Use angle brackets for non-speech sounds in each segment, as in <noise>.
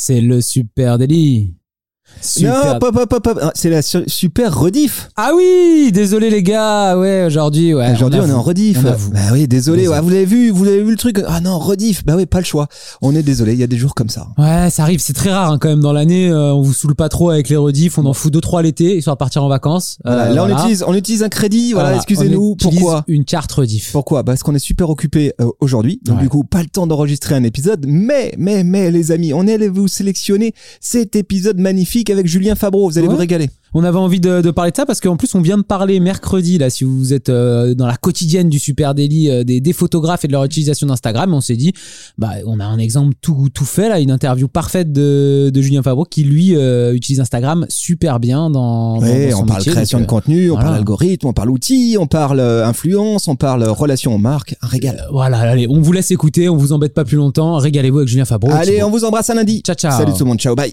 C'est le super délit. Super- Non, pop, pop, pop. Ah, C'est la su- super rediff. Ah oui, désolé les gars. Ouais, aujourd'hui, ouais. Aujourd'hui, on, est en rediff. Bah oui, désolé. Désolé. Ouais, vous l'avez vu, vous avez vu le truc. Ah non, rediff. Bah oui, pas le choix. On est désolé. Il y a des jours comme ça. Ouais, ça arrive, c'est très rare hein, quand même dans l'année. euh, on vous saoule pas trop avec les rediffs, on en fout deux trois l'été, histoire de partir en vacances. Voilà, Euh, là, voilà. on utilise, on utilise un crédit. Voilà, Voilà, excusez-nous. Pourquoi Une carte rediff. Pourquoi? Parce qu'on est super occupé euh, aujourd'hui, donc Ouais. du coup pas le temps d'enregistrer un épisode. Mais, mais, mais les amis, on est allé vous sélectionner cet épisode magnifique avec Julien Fabreau. Vous allez Ouais. vous régaler. On avait envie de, de parler de ça parce qu'en plus on vient de parler mercredi là si vous êtes euh, dans la quotidienne du super délit euh, des, des photographes et de leur utilisation d'Instagram on s'est dit bah on a un exemple tout tout fait là une interview parfaite de, de Julien Fabreau qui lui euh, utilise Instagram super bien dans, dans- Ouais, dans son on parle métier, création donc, de contenu, on voilà. parle algorithme, on parle outils, on parle influence, on parle relation aux marques. Un régal. voilà allez on vous laisse écouter on vous embête pas plus longtemps régalez-vous avec Julien Fabreau Allez, on vous embrasse à lundi. Ciao, ciao. Salut tout le monde. Ciao, bye.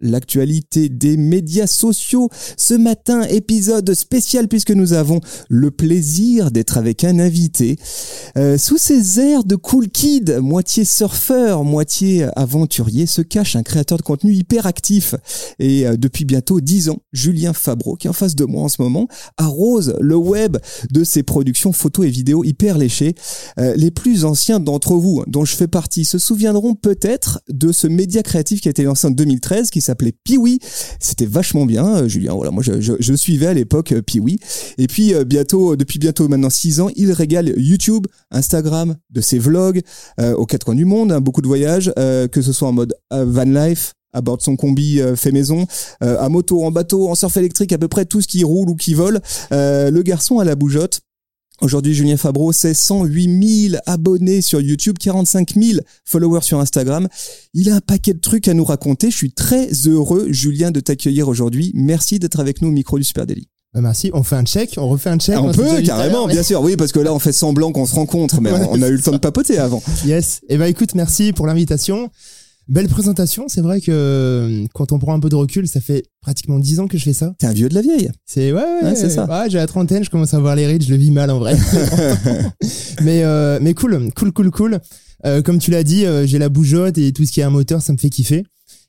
l'actualité des médias sociaux. Ce matin, épisode spécial puisque nous avons le plaisir d'être avec un invité. Euh, sous ces airs de cool kid, moitié surfeur, moitié aventurier, se cache un créateur de contenu hyper actif. Et euh, depuis bientôt 10 ans, Julien Fabreau, qui est en face de moi en ce moment, arrose le web de ses productions photos et vidéos hyper léchées. Euh, les plus anciens d'entre vous, dont je fais partie, se souviendront peut-être de ce média créatif qui a été lancé en 2013, qui s'appelait Piwi. C'était vachement bien, euh, Julien. Voilà, moi je, suivais à l'époque euh, Piwi. Et puis euh, bientôt, depuis bientôt maintenant 6 ans, il régale YouTube, Instagram, de ses vlogs aux quatre coins du monde, hein, beaucoup de voyages, que ce soit en mode van life, à bord de son combi fait maison, à moto, en bateau, en surf électrique, à peu près tout ce qui roule ou qui vole. Le garçon à la bougeotte. Aujourd'hui, Julien Fabreau, c'est 108 000 abonnés sur YouTube, 45 000 followers sur Instagram. Il a un paquet de trucs à nous raconter. Je suis très heureux, Julien, de t'accueillir aujourd'hui. Merci d'être avec nous au micro du Super Daily. Bah merci, on fait un check, on refait un check. Ah, on peut, carrément, mais- bien sûr. Oui, parce que là, on fait semblant qu'on se rencontre, mais <laughs> on, on a eu le temps de papoter avant. Yes. Et bah écoute, merci pour l'invitation. Belle présentation, c'est vrai que euh, quand on prend un peu de recul, ça fait pratiquement 10 ans que je fais ça. T'es un vieux de la vieille. C'est ouais, ouais, Ouais, c'est ça. Ouais, j'ai la trentaine, je commence à voir les rides, je le vis mal en vrai. <laughs> mais euh, mais cool, cool, cool, cool. Euh, comme tu l'as dit, euh, j'ai la bougeotte et tout ce qui est un moteur, ça me fait kiffer.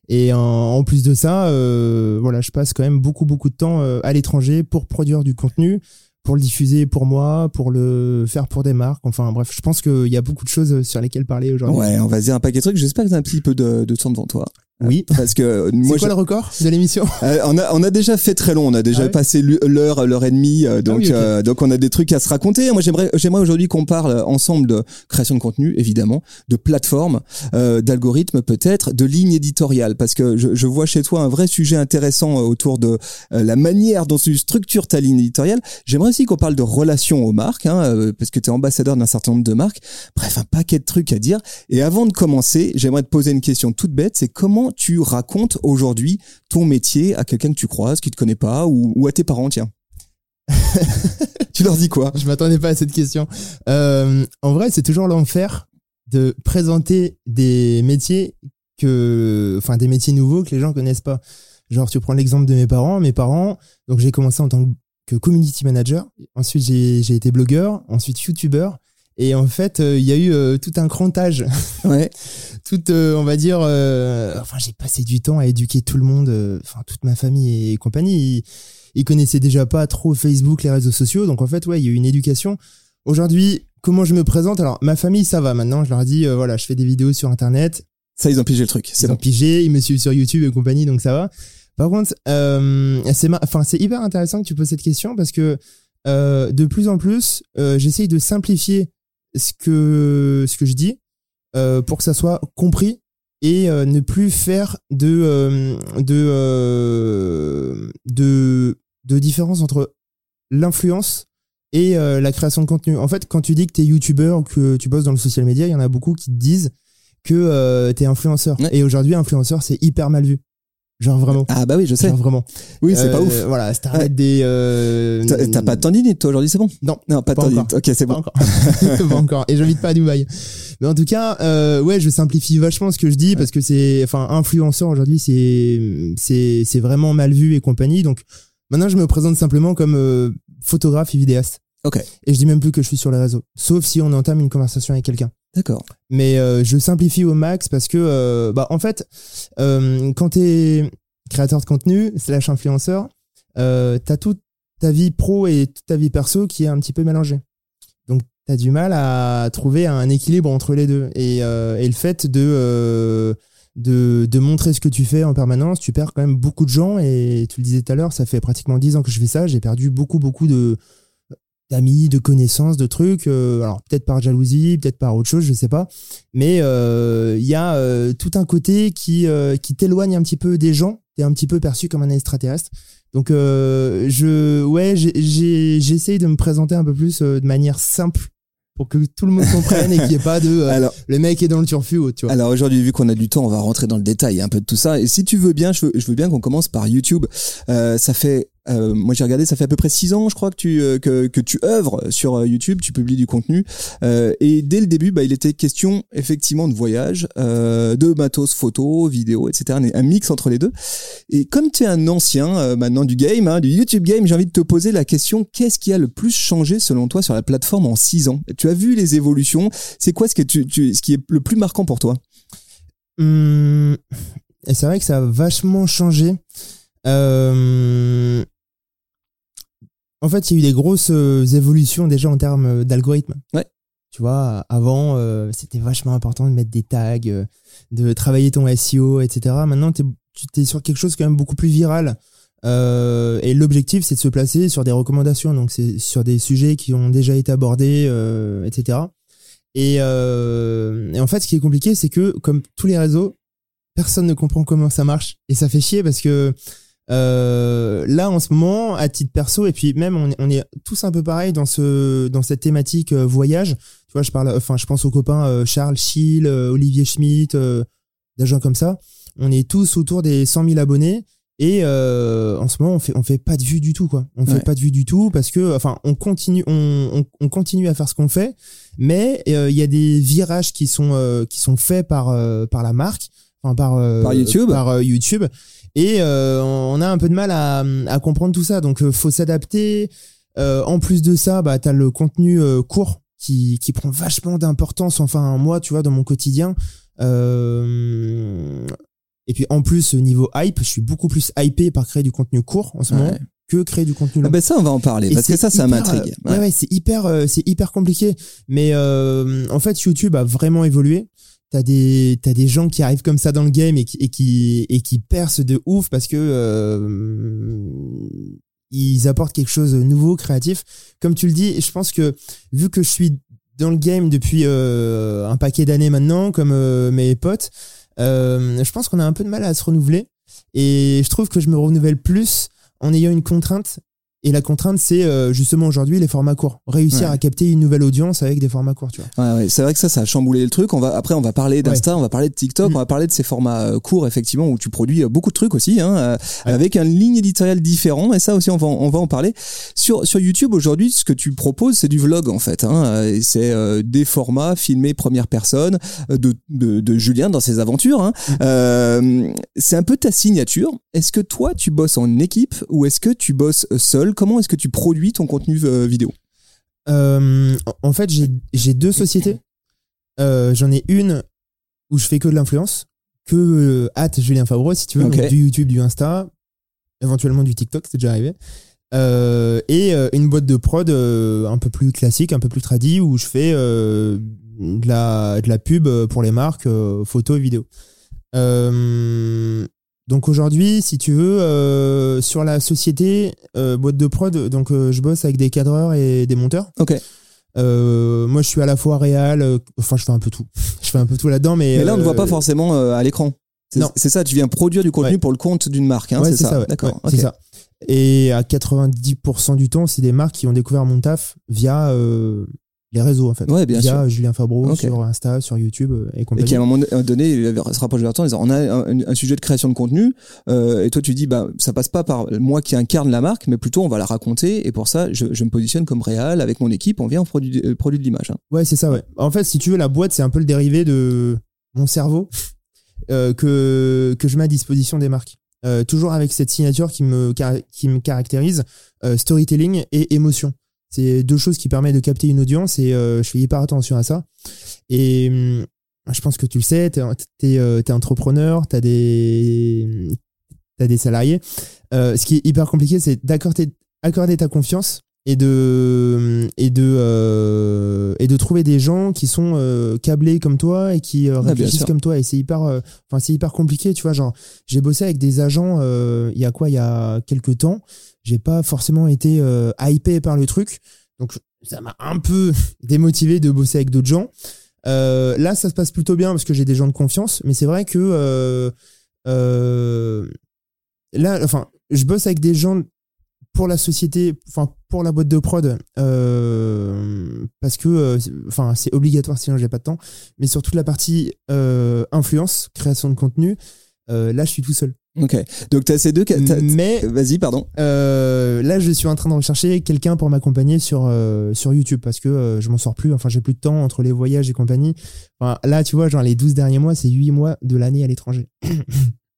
Et en, en plus de ça, euh, voilà, je passe quand même beaucoup beaucoup de temps à l'étranger pour produire du contenu, pour le diffuser pour moi, pour le faire pour des marques. Enfin bref, je pense qu'il y a beaucoup de choses sur lesquelles parler aujourd'hui. Ouais, on va dire un paquet de trucs. J'espère que t'as un petit peu de, de temps devant toi. Oui. <laughs> Parce que C'est moi, quoi je- le record de l'émission <laughs> Euh, on, a, on a déjà fait très long, on a déjà Ah ouais passé l'heure, l'heure et demie, euh, donc, oui, ok. euh, donc on a des trucs à se raconter. Moi j'aimerais, j'aimerais aujourd'hui qu'on parle ensemble de création de contenu, évidemment, de plateforme, euh, d'algorithmes peut-être, de ligne éditoriale, parce que je, je vois chez toi un vrai sujet intéressant euh, autour de euh, la manière dont tu structures ta ligne éditoriale. J'aimerais aussi qu'on parle de relations aux marques, hein, euh, parce que tu es ambassadeur d'un certain nombre de marques. Bref, un paquet de trucs à dire. Et avant de commencer, j'aimerais te poser une question toute bête, c'est comment tu racontes aujourd'hui ton métier à quelqu'un que tu croises, qui te connaît pas, ou, à tes parents, tiens. <laughs> tu leur dis quoi? Je m'attendais pas à cette question. Euh, en vrai, c'est toujours l'enfer de présenter des métiers que, enfin, des métiers nouveaux que les gens connaissent pas. Genre, tu prends l'exemple de mes parents. Mes parents, donc j'ai commencé en tant que community manager. Ensuite, j'ai été blogueur. Ensuite, youtubeur. Et en fait, euh, il y a eu euh, tout un crantage. <laughs> Ouais. tout, euh, on va dire, euh, enfin, j'ai passé du temps à éduquer tout le monde, euh, enfin, toute ma famille et compagnie. Ils, ils connaissaient déjà pas trop Facebook, les réseaux sociaux. Donc, en fait, ouais, il y a eu une éducation. Aujourd'hui, comment je me présente? Alors, ma famille, ça va maintenant. Je leur dis, euh, voilà, je fais des vidéos sur Internet. Ça, ils ont pigé le truc. Ils ont bon. pigé, ils me suivent sur YouTube et compagnie, donc ça va. Par contre, euh, c'est ma- enfin, c'est hyper intéressant que tu poses cette question parce que euh, de plus en plus, euh, j'essaye de simplifier ce que ce que je dis euh, pour que ça soit compris et euh, ne plus faire de euh, de, euh, de de différence entre l'influence et euh, la création de contenu. En fait, quand tu dis que tu es youtubeur ou que tu bosses dans le social media, il y en a beaucoup qui te disent que euh, t'es influenceur. Ouais. Et aujourd'hui, influenceur, c'est hyper mal vu. Genre vraiment. Ah bah oui, je sais. Genre vraiment. Oui, c'est pas Euh, ouf. Voilà, Starlet Ouais. des. euh, T'as pas de tendinite toi aujourd'hui, c'est bon? Non. Non, pas de Pas tendinite. Ok, c'est Pas bon. encore. <laughs> pas encore. Et j'invite pas à Dubaï. Mais en tout cas, euh, ouais, je simplifie vachement ce que je dis parce que c'est, enfin, influenceur aujourd'hui, c'est, c'est, c'est vraiment mal vu et compagnie. Donc, maintenant, je me présente simplement comme euh, photographe et vidéaste. Ok, Et je dis même plus que je suis sur les réseaux. Sauf si on entame une conversation avec quelqu'un. d'accord. Mais euh, je simplifie au max parce que, euh, bah, en fait, euh, quand t'es créateur de contenu slash influenceur, euh, t'as toute ta vie pro et toute ta vie perso qui est un petit peu mélangée. Donc, t'as du mal à trouver un équilibre entre les deux. Et, et le fait de, de, de montrer ce que tu fais en permanence, tu perds quand même beaucoup de gens. Et tu le disais tout à l'heure, ça fait pratiquement 10 ans que je fais ça. J'ai perdu beaucoup, beaucoup de d'amis, de connaissances, de trucs. euh, alors peut-être par jalousie, peut-être par autre chose, je sais pas. Mais euh, il y a euh, tout un côté qui euh, qui t'éloigne un petit peu des gens. T'es un petit peu perçu comme un extraterrestre. Donc euh, je ouais j'essaye de me présenter un peu plus euh, de manière simple pour que tout le monde <laughs> comprenne et qu'il n'y ait pas de euh, Alors, le mec est dans le turfu tu vois. alors aujourd'hui, vu qu'on a du temps, on va rentrer dans le détail un peu de tout ça. Et si tu veux bien, je veux, je veux bien qu'on commence par YouTube. Euh, ça fait, euh, moi j'ai regardé, ça fait à peu près six ans, je crois que tu euh, que, que tu œuvres sur euh, YouTube, tu publies du contenu. Euh, et dès le début, bah, il était question effectivement de voyage, euh, de matos photo, vidéo, etc. Un, mix entre les deux. Et comme tu es un ancien maintenant du game, hein, du YouTube game, j'ai envie de te poser la question qu'est-ce qui a le plus changé selon toi sur la plateforme en six ans? Tu as vu les évolutions? C'est quoi ce que tu, tu, ce qui est le plus marquant pour toi? Hum, et c'est vrai que ça a vachement changé. Euh, en fait, il y a eu des grosses euh, évolutions déjà en termes d'algorithme. Ouais. Tu vois, avant, euh, c'était vachement important de mettre des tags, euh, de travailler ton SEO, etc. Maintenant, tu es sur quelque chose quand même beaucoup plus viral. Euh, et l'objectif, c'est de se placer sur des recommandations, donc c'est sur des sujets qui ont déjà été abordés, euh, etc. Et, euh, et en fait, ce qui est compliqué, c'est que comme tous les réseaux, personne ne comprend comment ça marche. Et ça fait chier parce que euh, là, en ce moment, à titre perso, et puis même, on est, on est tous un peu pareil dans ce dans cette thématique euh, voyage. Tu vois, je parle, enfin, je pense aux copains euh, Charles Schill, Olivier Schmitt, euh, des gens comme ça. On est tous autour des 100 000 abonnés. Et euh, en ce moment, on fait on fait pas de vue du tout, quoi. On fait pas de vue du tout parce que, enfin, on continue on, on, on continue à faire ce qu'on fait, mais euh, il y a des virages qui sont euh, qui sont faits par euh, par la marque, enfin par euh, Par YouTube. par YouTube, et euh, on a un peu de mal à, à comprendre tout ça. Donc, euh, faut s'adapter. Euh, en plus de ça, bah, t'as le contenu euh, court qui qui prend vachement d'importance. Enfin, moi, tu vois, dans mon quotidien. Euh, et puis en plus, niveau hype, je suis beaucoup plus hypé par créer du contenu court en ce moment que créer du contenu long. Ah ben ça, on va en parler Et parce que c'est ça, ça hyper, m'intrigue. Ouais, ouais, c'est hyper, euh, c'est hyper compliqué. Mais euh, en fait, YouTube a vraiment évolué. T'as des, t'as des gens qui arrivent comme ça dans le game et qui, et qui, et percent de ouf parce que euh, ils apportent quelque chose de nouveau, créatif. Comme tu le dis, je pense que vu que je suis dans le game depuis euh, un paquet d'années maintenant, comme euh, mes potes, euh, je pense qu'on a un peu de mal à se renouveler. Et je trouve que je me renouvelle plus en ayant une contrainte. Et la contrainte, c'est euh, justement aujourd'hui les formats courts. Réussir Ouais. à capter une nouvelle audience avec des formats courts, tu vois. Ouais, ouais, c'est vrai que ça, ça a chamboulé le truc. On va après, on va parler d'Insta, on va parler de TikTok, Mm. on va parler de ces formats euh, courts effectivement où tu produis euh, beaucoup de trucs aussi, hein, avec une ligne éditoriale différente. Et ça aussi, on va, on va en parler. Sur sur YouTube aujourd'hui, ce que tu proposes, c'est du vlog en fait. Hein, et c'est euh, des formats filmés première personne de, de de Julien dans ses aventures. Hein. Mm. Euh, c'est un peu ta signature. Est-ce que toi, tu bosses en équipe ou est-ce que tu bosses seul Comment est-ce que tu produis ton contenu euh, vidéo? Euh, en fait, j'ai deux sociétés. Euh, J'en ai une où je fais que de l'influence, que hâte Julien Favreau, si tu veux, donc du YouTube, du Insta, éventuellement du TikTok, c'est déjà arrivé. Euh, et une boîte de prod un peu plus classique, un peu plus tradie, où je fais de, la, de la pub pour les marques, photos et vidéos. Euh, donc aujourd'hui, si tu veux, euh, sur la société euh, boîte de prod, donc euh, je bosse avec des cadreurs et des monteurs. Ok. Euh, moi, je suis à la fois réal, euh, enfin, je fais un peu tout. <laughs> Je fais un peu tout là-dedans, mais. Mais là, on ne euh, voit pas forcément euh, à l'écran. C'est Non. c'est ça, tu viens produire du contenu Ouais. pour le compte d'une marque, hein, ouais, c'est ça, ouais. D'accord. C'est ça. Et à 90% du temps, c'est des marques qui ont découvert mon taf via euh, les réseaux en fait. Ouais, bien Via Julien Fabreau sur Insta, sur YouTube euh, et Et qui à un moment donné il se rapproche vers toi en disant on a un, un sujet de création de contenu euh, et toi tu dis bah ça passe pas par moi qui incarne la marque mais plutôt on va la raconter et pour ça je, je me positionne comme réal avec mon équipe on vient on produit, euh, produit de l'image hein. Ouais, c'est ça, ouais. En fait, si tu veux, la boîte, c'est un peu le dérivé de mon cerveau euh, que, que je mets à disposition des marques. Euh, toujours avec cette signature qui me, qui me caractérise, euh, storytelling et émotion. C'est deux choses qui permettent de capter une audience et euh, je fais hyper attention à ça. Et hum, je pense que tu le sais, t'es es, es entrepreneur, t'as des, t'as des salariés. Euh, ce qui est hyper compliqué, c'est d'accorder accorder ta confiance et de et de euh, et de trouver des gens qui sont euh, câblés comme toi et qui euh, bien réfléchissent comme toi et c'est hyper euh, enfin c'est hyper compliqué tu vois genre j'ai bossé avec des agents euh, il y a quoi il y a quelques temps j'ai pas forcément été euh, hypé par le truc donc ça m'a un peu <laughs> démotivé de bosser avec d'autres gens Euh, là ça se passe plutôt bien parce que j'ai des gens de confiance mais c'est vrai que euh, là enfin je bosse avec des gens pour la société, enfin pour la boîte de prod, parce que, enfin c'est obligatoire sinon j'ai pas de temps. Mais sur toute la partie influence, création de contenu, là je suis tout seul. Ok donc t'as ces deux ca- t'as- Mais vas-y pardon euh, là je suis en train de rechercher quelqu'un pour m'accompagner sur euh, sur YouTube parce que euh, je m'en sors plus. Enfin j'ai plus de temps entre les voyages et compagnie. Enfin, là tu vois genre les 12 derniers mois c'est 8 mois de l'année à l'étranger. <clears throat>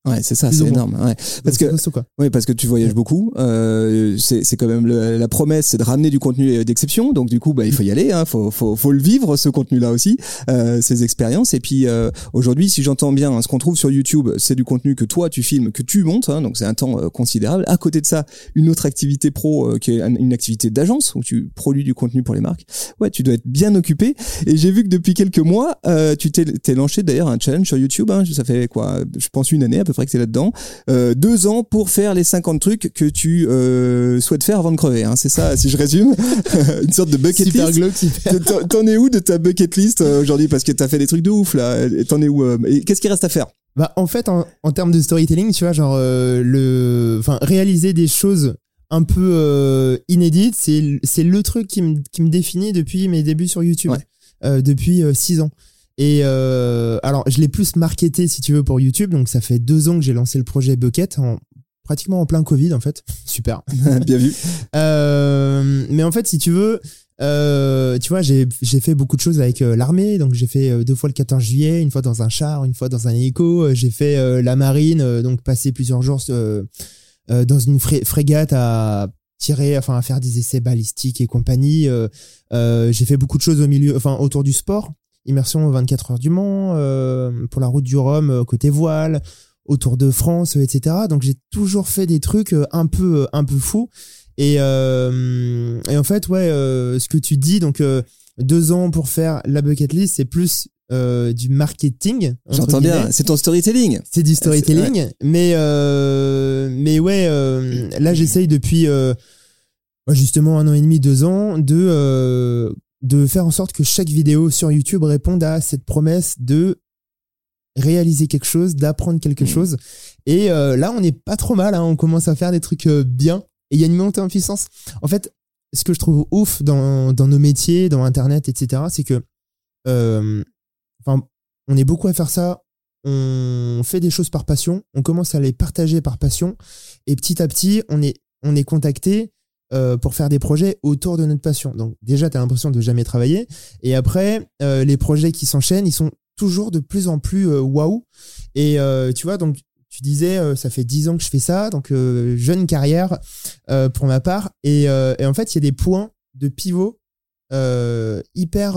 ouais c'est ça c'est énorme ouais. Parce que quoi. Oui, parce que tu voyages beaucoup. Euh, c'est c'est quand même le- la promesse, c'est de ramener du contenu d'exception. Donc du coup, bah, il faut y aller. Hein, faut, faut, faut le vivre ce contenu-là aussi, euh, ces expériences. Et puis euh, aujourd'hui, si j'entends bien, hein, ce qu'on trouve sur YouTube, c'est du contenu que toi tu filmes, que tu montes. Hein, donc c'est un temps euh, considérable. À côté de ça, une autre activité pro euh, qui est un- une activité d'agence où tu produis du contenu pour les marques. Ouais, tu dois être bien occupé. Et j'ai vu que depuis quelques mois, euh, tu t'es t'es lancé d'ailleurs un challenge sur YouTube. Hein, ça fait quoi Je pense une année à peu près que t'es là-dedans euh, deux ans pour faire les 50 trucs que tu euh, souhaites faire avant de crever. Hein. C'est ça, si je résume, <laughs> une sorte de bucket Super list. glauque, super. T'en- es où de ta bucket list euh, aujourd'hui? Parce que t'as fait des trucs de ouf là. T'en es où et Qu'est-ce qui reste à faire? Bah, en fait, en, en termes de storytelling, tu vois, genre, euh, le, enfin, réaliser des choses un peu euh, inédites, c'est, c'est le truc qui me, qui me définit depuis mes débuts sur YouTube, Ouais. euh, depuis euh, six ans. Et euh, alors, je l'ai plus marketé, si tu veux, pour YouTube. Donc, ça fait deux ans que j'ai lancé le projet Bucket, en, pratiquement en plein Covid, en fait. <laughs> Super. <laughs> Bien vu. <laughs> Euh, mais en fait, si tu veux, euh, tu vois, j'ai fait beaucoup de choses avec l'armée. Donc, j'ai fait deux fois le 14 juillet, une fois dans un char, une fois dans un hélico. J'ai fait la marine, donc passer plusieurs jours dans une fré- frégate à tirer, enfin à faire des essais balistiques et compagnie. Euh, euh, j'ai fait beaucoup de choses au milieu, enfin autour du sport, immersion aux 24 heures du Mans, euh, pour la route du Rhum euh, côté voile, autour de France, euh, etc. Donc j'ai toujours fait des trucs euh, un peu, un peu fous. Et, euh, et en fait, ouais, euh, ce que tu dis, donc euh, deux ans pour faire la bucket list, c'est plus euh, du marketing. J'entends bien. C'est ton storytelling. C'est du storytelling, mais euh, mais ouais, euh, là j'essaye depuis euh, justement un an et demi, deux ans, de euh, de faire en sorte que chaque vidéo sur YouTube réponde à cette promesse de réaliser quelque chose, d'apprendre quelque chose. Et euh, là, on n'est pas trop mal. hein, on commence à faire des trucs euh, bien. Et il y a une montée en puissance. En fait, ce que je trouve ouf dans, dans nos métiers, dans Internet, etc., c'est que, euh, enfin, on est beaucoup à faire ça. On fait des choses par passion. On commence à les partager par passion. Et petit à petit, on est, on est contacté euh, pour faire des projets autour de notre passion. Donc déjà, tu as l'impression de jamais travailler. Et après, euh, les projets qui s'enchaînent, ils sont toujours de plus en plus euh, waouh. Et euh, tu vois, donc tu disais, ça fait 10 ans que je fais ça, donc jeune carrière pour ma part. Et, et en fait, il y a des points de pivot hyper,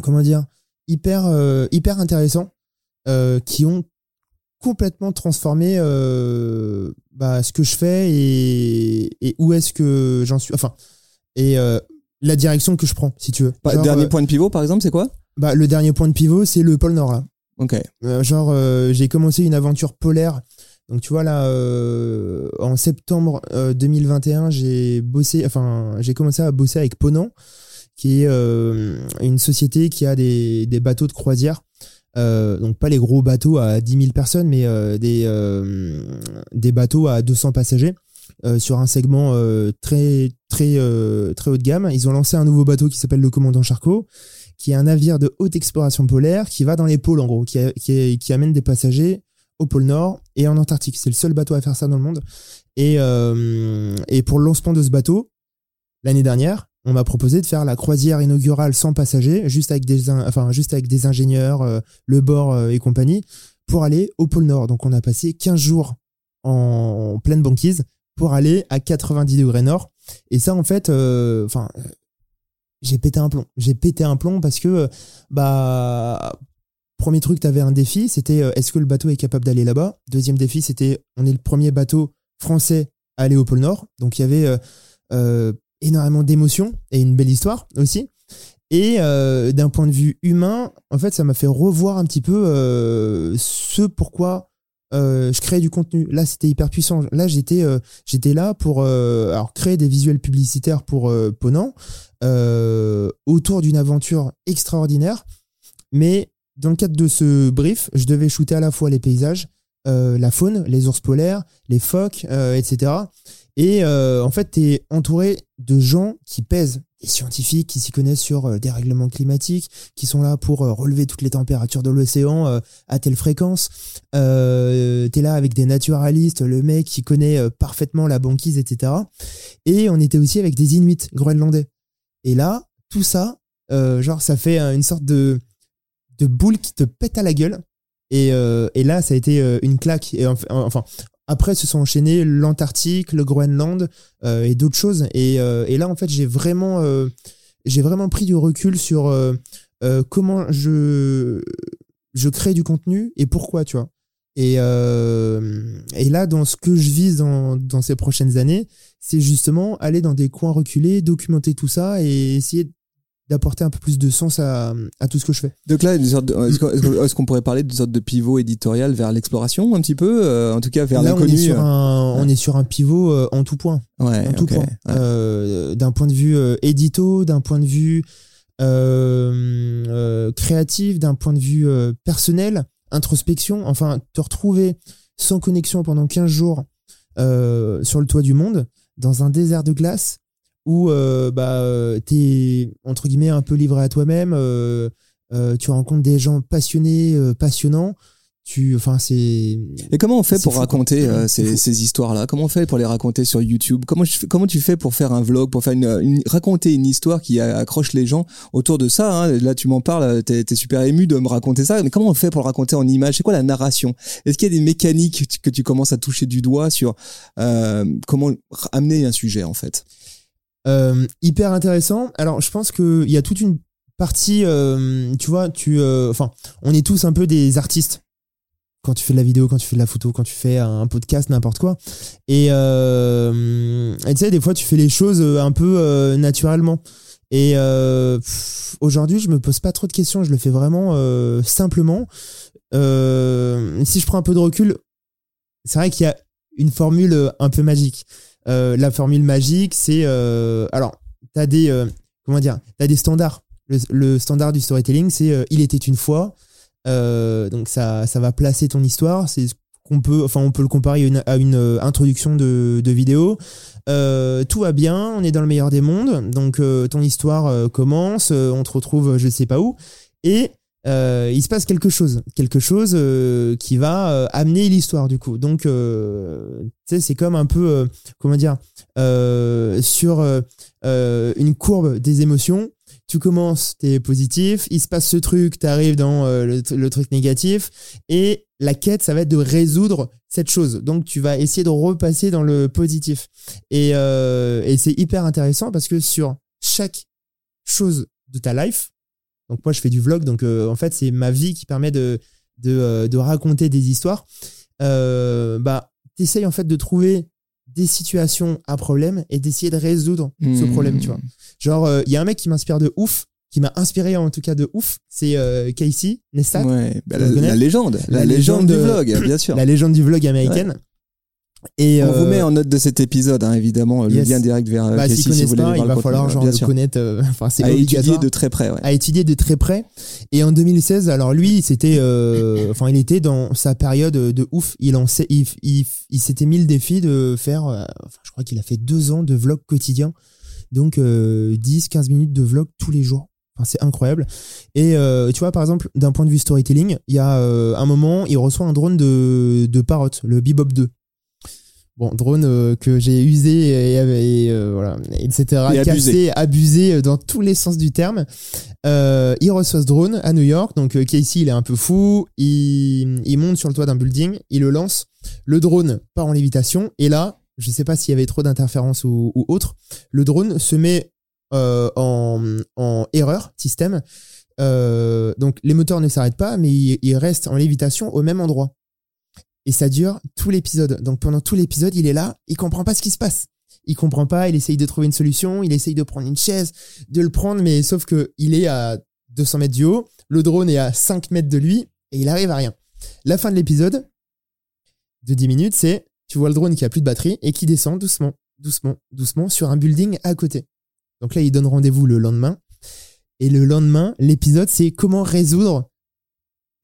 comment dire, hyper, hyper intéressants qui ont complètement transformé euh, bah, ce que je fais et, et où est-ce que j'en suis. Enfin, et euh, la direction que je prends, si tu veux. Genre, Dernier euh, point de pivot, par exemple, c'est quoi? bah, le dernier point de pivot, c'est le pôle Nord, là. Ok. Euh, genre, euh, j'ai commencé une aventure polaire. Donc, tu vois, là, euh, en septembre euh, 2021, j'ai bossé, enfin, j'ai commencé à bosser avec Ponant, qui est euh, une société qui a des, des bateaux de croisière. Euh, donc, pas les gros bateaux à 10 000 personnes, mais euh, des, euh, des bateaux à 200 passagers. euh, sur un segment euh, très très euh, très haut de gamme. Ils ont lancé un nouveau bateau qui s'appelle le Commandant Charcot, qui est un navire de haute exploration polaire qui va dans les pôles en gros, qui, qui, qui amène des passagers au pôle Nord et en Antarctique. C'est le seul bateau à faire ça dans le monde. Et, et pour le lancement de ce bateau, l'année dernière, on m'a proposé de faire la croisière inaugurale sans passagers, juste avec des, ingénieurs, euh, le bord euh, et compagnie, pour aller au pôle Nord. Donc on a passé 15 jours en pleine banquise pour aller à 90 degrés Nord. Et ça, en fait, euh, j'ai pété un plomb. J'ai pété un plomb parce que, bah, premier truc, t'avais un défi, c'était est-ce que le bateau est capable d'aller là-bas? Deuxième défi, c'était on est le premier bateau français à aller au pôle Nord. Donc il y avait énormément d'émotions et une belle histoire aussi. Et euh, d'un point de vue humain, en fait, ça m'a fait revoir un petit peu euh, ce pourquoi euh, je créais du contenu. Là, c'était hyper puissant. Là, j'étais j'étais là pour alors créer des visuels publicitaires pour Ponant autour d'une aventure extraordinaire. Mais dans le cadre de ce brief, je devais shooter à la fois les paysages, la faune, les ours polaires, les phoques, etc. Et euh, en fait, tu es entouré de gens qui pèsent, des scientifiques qui s'y connaissent sur euh, des règlements climatiques, qui sont là pour euh, relever toutes les températures de l'océan à telle fréquence. Tu es là avec des naturalistes, le mec qui connaît parfaitement la banquise, etc. Et on était aussi avec des Inuits groenlandais. Et là, tout ça, genre, ça fait une sorte de, de boule qui te pète à la gueule. Et, et là, ça a été une claque. Et enf- enfin, après, se sont enchaînés l'Antarctique, le Groenland euh, et d'autres choses. Et, euh, et là, en fait, j'ai vraiment, euh, j'ai vraiment pris du recul sur euh, comment je, je crée du contenu et pourquoi, tu vois. Et, euh, et là, dans ce que je vise dans, dans ces prochaines années, c'est justement aller dans des coins reculés, documenter tout ça et essayer d'apporter un peu plus de sens à, à tout ce que je fais. Donc là, <clears throat> est-ce qu'on- pourrait parler d'une sorte de pivot éditorial vers l'exploration un petit peu, euh, en tout cas vers Là, on est, l'inconnu. sur euh, un, on est sur un pivot euh, en tout point. Ouais, en tout point. ouais. Euh, d'un point de vue édito, d'un point de vue créatif, d'un point de vue personnel, introspection, enfin, te retrouver sans connexion pendant 15 jours sur le toit du monde, dans un désert de glace, où euh, bah, euh, t'es, entre guillemets, un peu livré à toi-même, euh, euh, tu rencontres des gens passionnés, passionnants, tu, enfin, c'est... Et comment on fait pour fou, raconter ces, histoires-là? Comment on fait pour les raconter sur YouTube? Comment, fais- comment tu fais pour faire un vlog, pour faire une, une- raconter une histoire qui accroche les gens autour de ça hein? Là, tu m'en parles, t'es es super ému de me raconter ça, mais comment on fait pour le raconter en image? C'est quoi la narration? Est-ce qu'il y a des mécaniques que tu- tu commences à toucher du doigt sur comment amener un sujet en fait? Euh, hyper intéressant. Alors, je pense qu'il y a toute une partie, euh, tu vois, tu, euh, enfin, on est tous un peu des artistes. Quand tu fais de la vidéo, quand tu fais de la photo, quand tu fais un podcast, n'importe quoi. Et euh, et tu sais, des fois, tu fais les choses un peu naturellement. Et aujourd'hui, je me pose pas trop de questions. Je le fais vraiment simplement. Si je prends un peu de recul, c'est vrai qu'il y a une formule un peu magique. Euh, la formule magique, c'est euh, alors t'as des euh, comment dire, t'as des standards. Le, standard du storytelling, c'est il était une fois. Donc ça, ça va placer ton histoire. C'est ce qu'on peut, enfin on peut le comparer à une, introduction de, vidéo. Tout va bien, on est dans le meilleur des mondes. Donc ton histoire commence, on te retrouve, je sais pas où, et euh, il se passe quelque chose, quelque chose euh, qui va euh, amener l'histoire du coup. Donc, euh, c'est comme un peu, euh, comment dire, euh, sur une courbe des émotions. Tu commences, t'es positif, il se passe ce truc, t'arrives dans le, truc négatif, et la quête, ça va être de résoudre cette chose. Donc, tu vas essayer de repasser dans le positif. Et, et c'est hyper intéressant parce que sur chaque chose de ta life, donc moi je fais du vlog, donc euh, en fait c'est ma vie qui permet de, de, euh, de raconter des histoires. Euh, bah, t'essayes en fait de trouver des situations à problème et d'essayer de résoudre ce Mmh. problème, tu vois. Genre, il y a un mec qui m'inspire de ouf, qui m'a inspiré en tout cas de ouf, c'est euh, Casey Neistat, Ouais, bah, la, légende, la, La légende, légende du vlog, bien sûr. la légende du vlog américaine. Et On vous euh, met en note de cet épisode, hein, évidemment, le yes. lien direct vers euh, bah, Casey s'ils si vous pas, il va le falloir contenu, genre le connaître. euh, <laughs> Enfin, c'est à étudier de très près. Ouais. à étudier de très près. Et en 2016, alors lui, c'était, euh, enfin, il était dans sa période de ouf. Il en sait- il, il, il s'était mis le défi de faire, euh, enfin, je crois qu'il a fait deux ans de vlog quotidien. Donc, euh, 10, 15 minutes de vlog tous les jours. Enfin, c'est incroyable. Et euh, tu vois, par exemple, d'un point de vue storytelling, il y a euh, un moment, il reçoit un drone de, de Parrot, le Bebop 2. Bon, drone euh, que j'ai usé et, et, euh, voilà, etc. Et abusé. cassé, abusé dans tous les sens du terme. Euh, il reçoit ce drone à New York. Donc euh, Casey, il est un peu fou. Il, il monte sur le toit d'un building, il le lance. Le drone part en lévitation. Et là, je sais pas s'il y avait trop d'interférences ou, ou autre, le drone se met euh, en, en erreur système. Euh, donc les moteurs ne s'arrêtent pas, mais il, il reste en lévitation au même endroit. Et ça dure tout l'épisode. Donc pendant tout l'épisode, il est là, il comprend pas ce qui se passe. Il comprend pas, il essaye de trouver une solution, il essaye de prendre une chaise, de le prendre, mais sauf que il est à 200 mètres du haut, le drone est à 5 mètres de lui, et il arrive à rien. La fin de l'épisode, de 10 minutes, c'est, tu vois le drone qui a plus de batterie et qui descend doucement, doucement, doucement sur un building à côté. Donc là, il donne rendez-vous le lendemain. Et le lendemain, l'épisode, c'est comment résoudre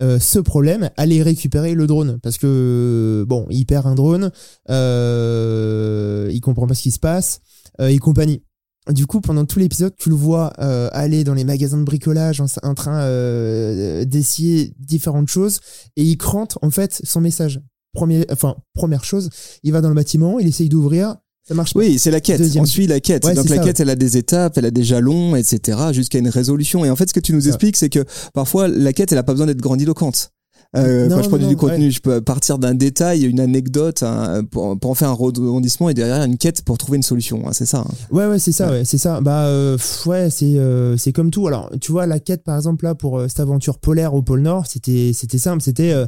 euh, ce problème, aller récupérer le drone. Parce que, bon, il perd un drone, euh, il comprend pas ce qui se passe, euh, et compagnie. Du coup, pendant tout l'épisode, tu le vois euh, aller dans les magasins de bricolage en, train euh, d'essayer différentes choses, et il crante, en fait, son message. Premier, enfin, première chose, il va dans le bâtiment, il essaye d'ouvrir, ça marche pas. Oui, c'est la quête. Deuxième. On suit la quête. Ouais, Donc la ça, quête, elle a des étapes, elle a des jalons, etc., jusqu'à une résolution. Et en fait, ce que tu nous expliques, c'est que parfois la quête, elle a pas besoin d'être grandiloquente. Euh, Non, quand je produis non, du contenu, je peux partir d'un détail, une anecdote, pour, pour en faire un rebondissement et derrière une quête pour trouver une solution. hein, c'est ça. hein. Ouais, ouais, c'est ça, ouais, c'est ça. Bah, euh, ouais, c'est euh, c'est comme tout. Alors, tu vois, la quête, par exemple, là, pour euh, cette aventure polaire au pôle Nord, c'était c'était simple. C'était, euh,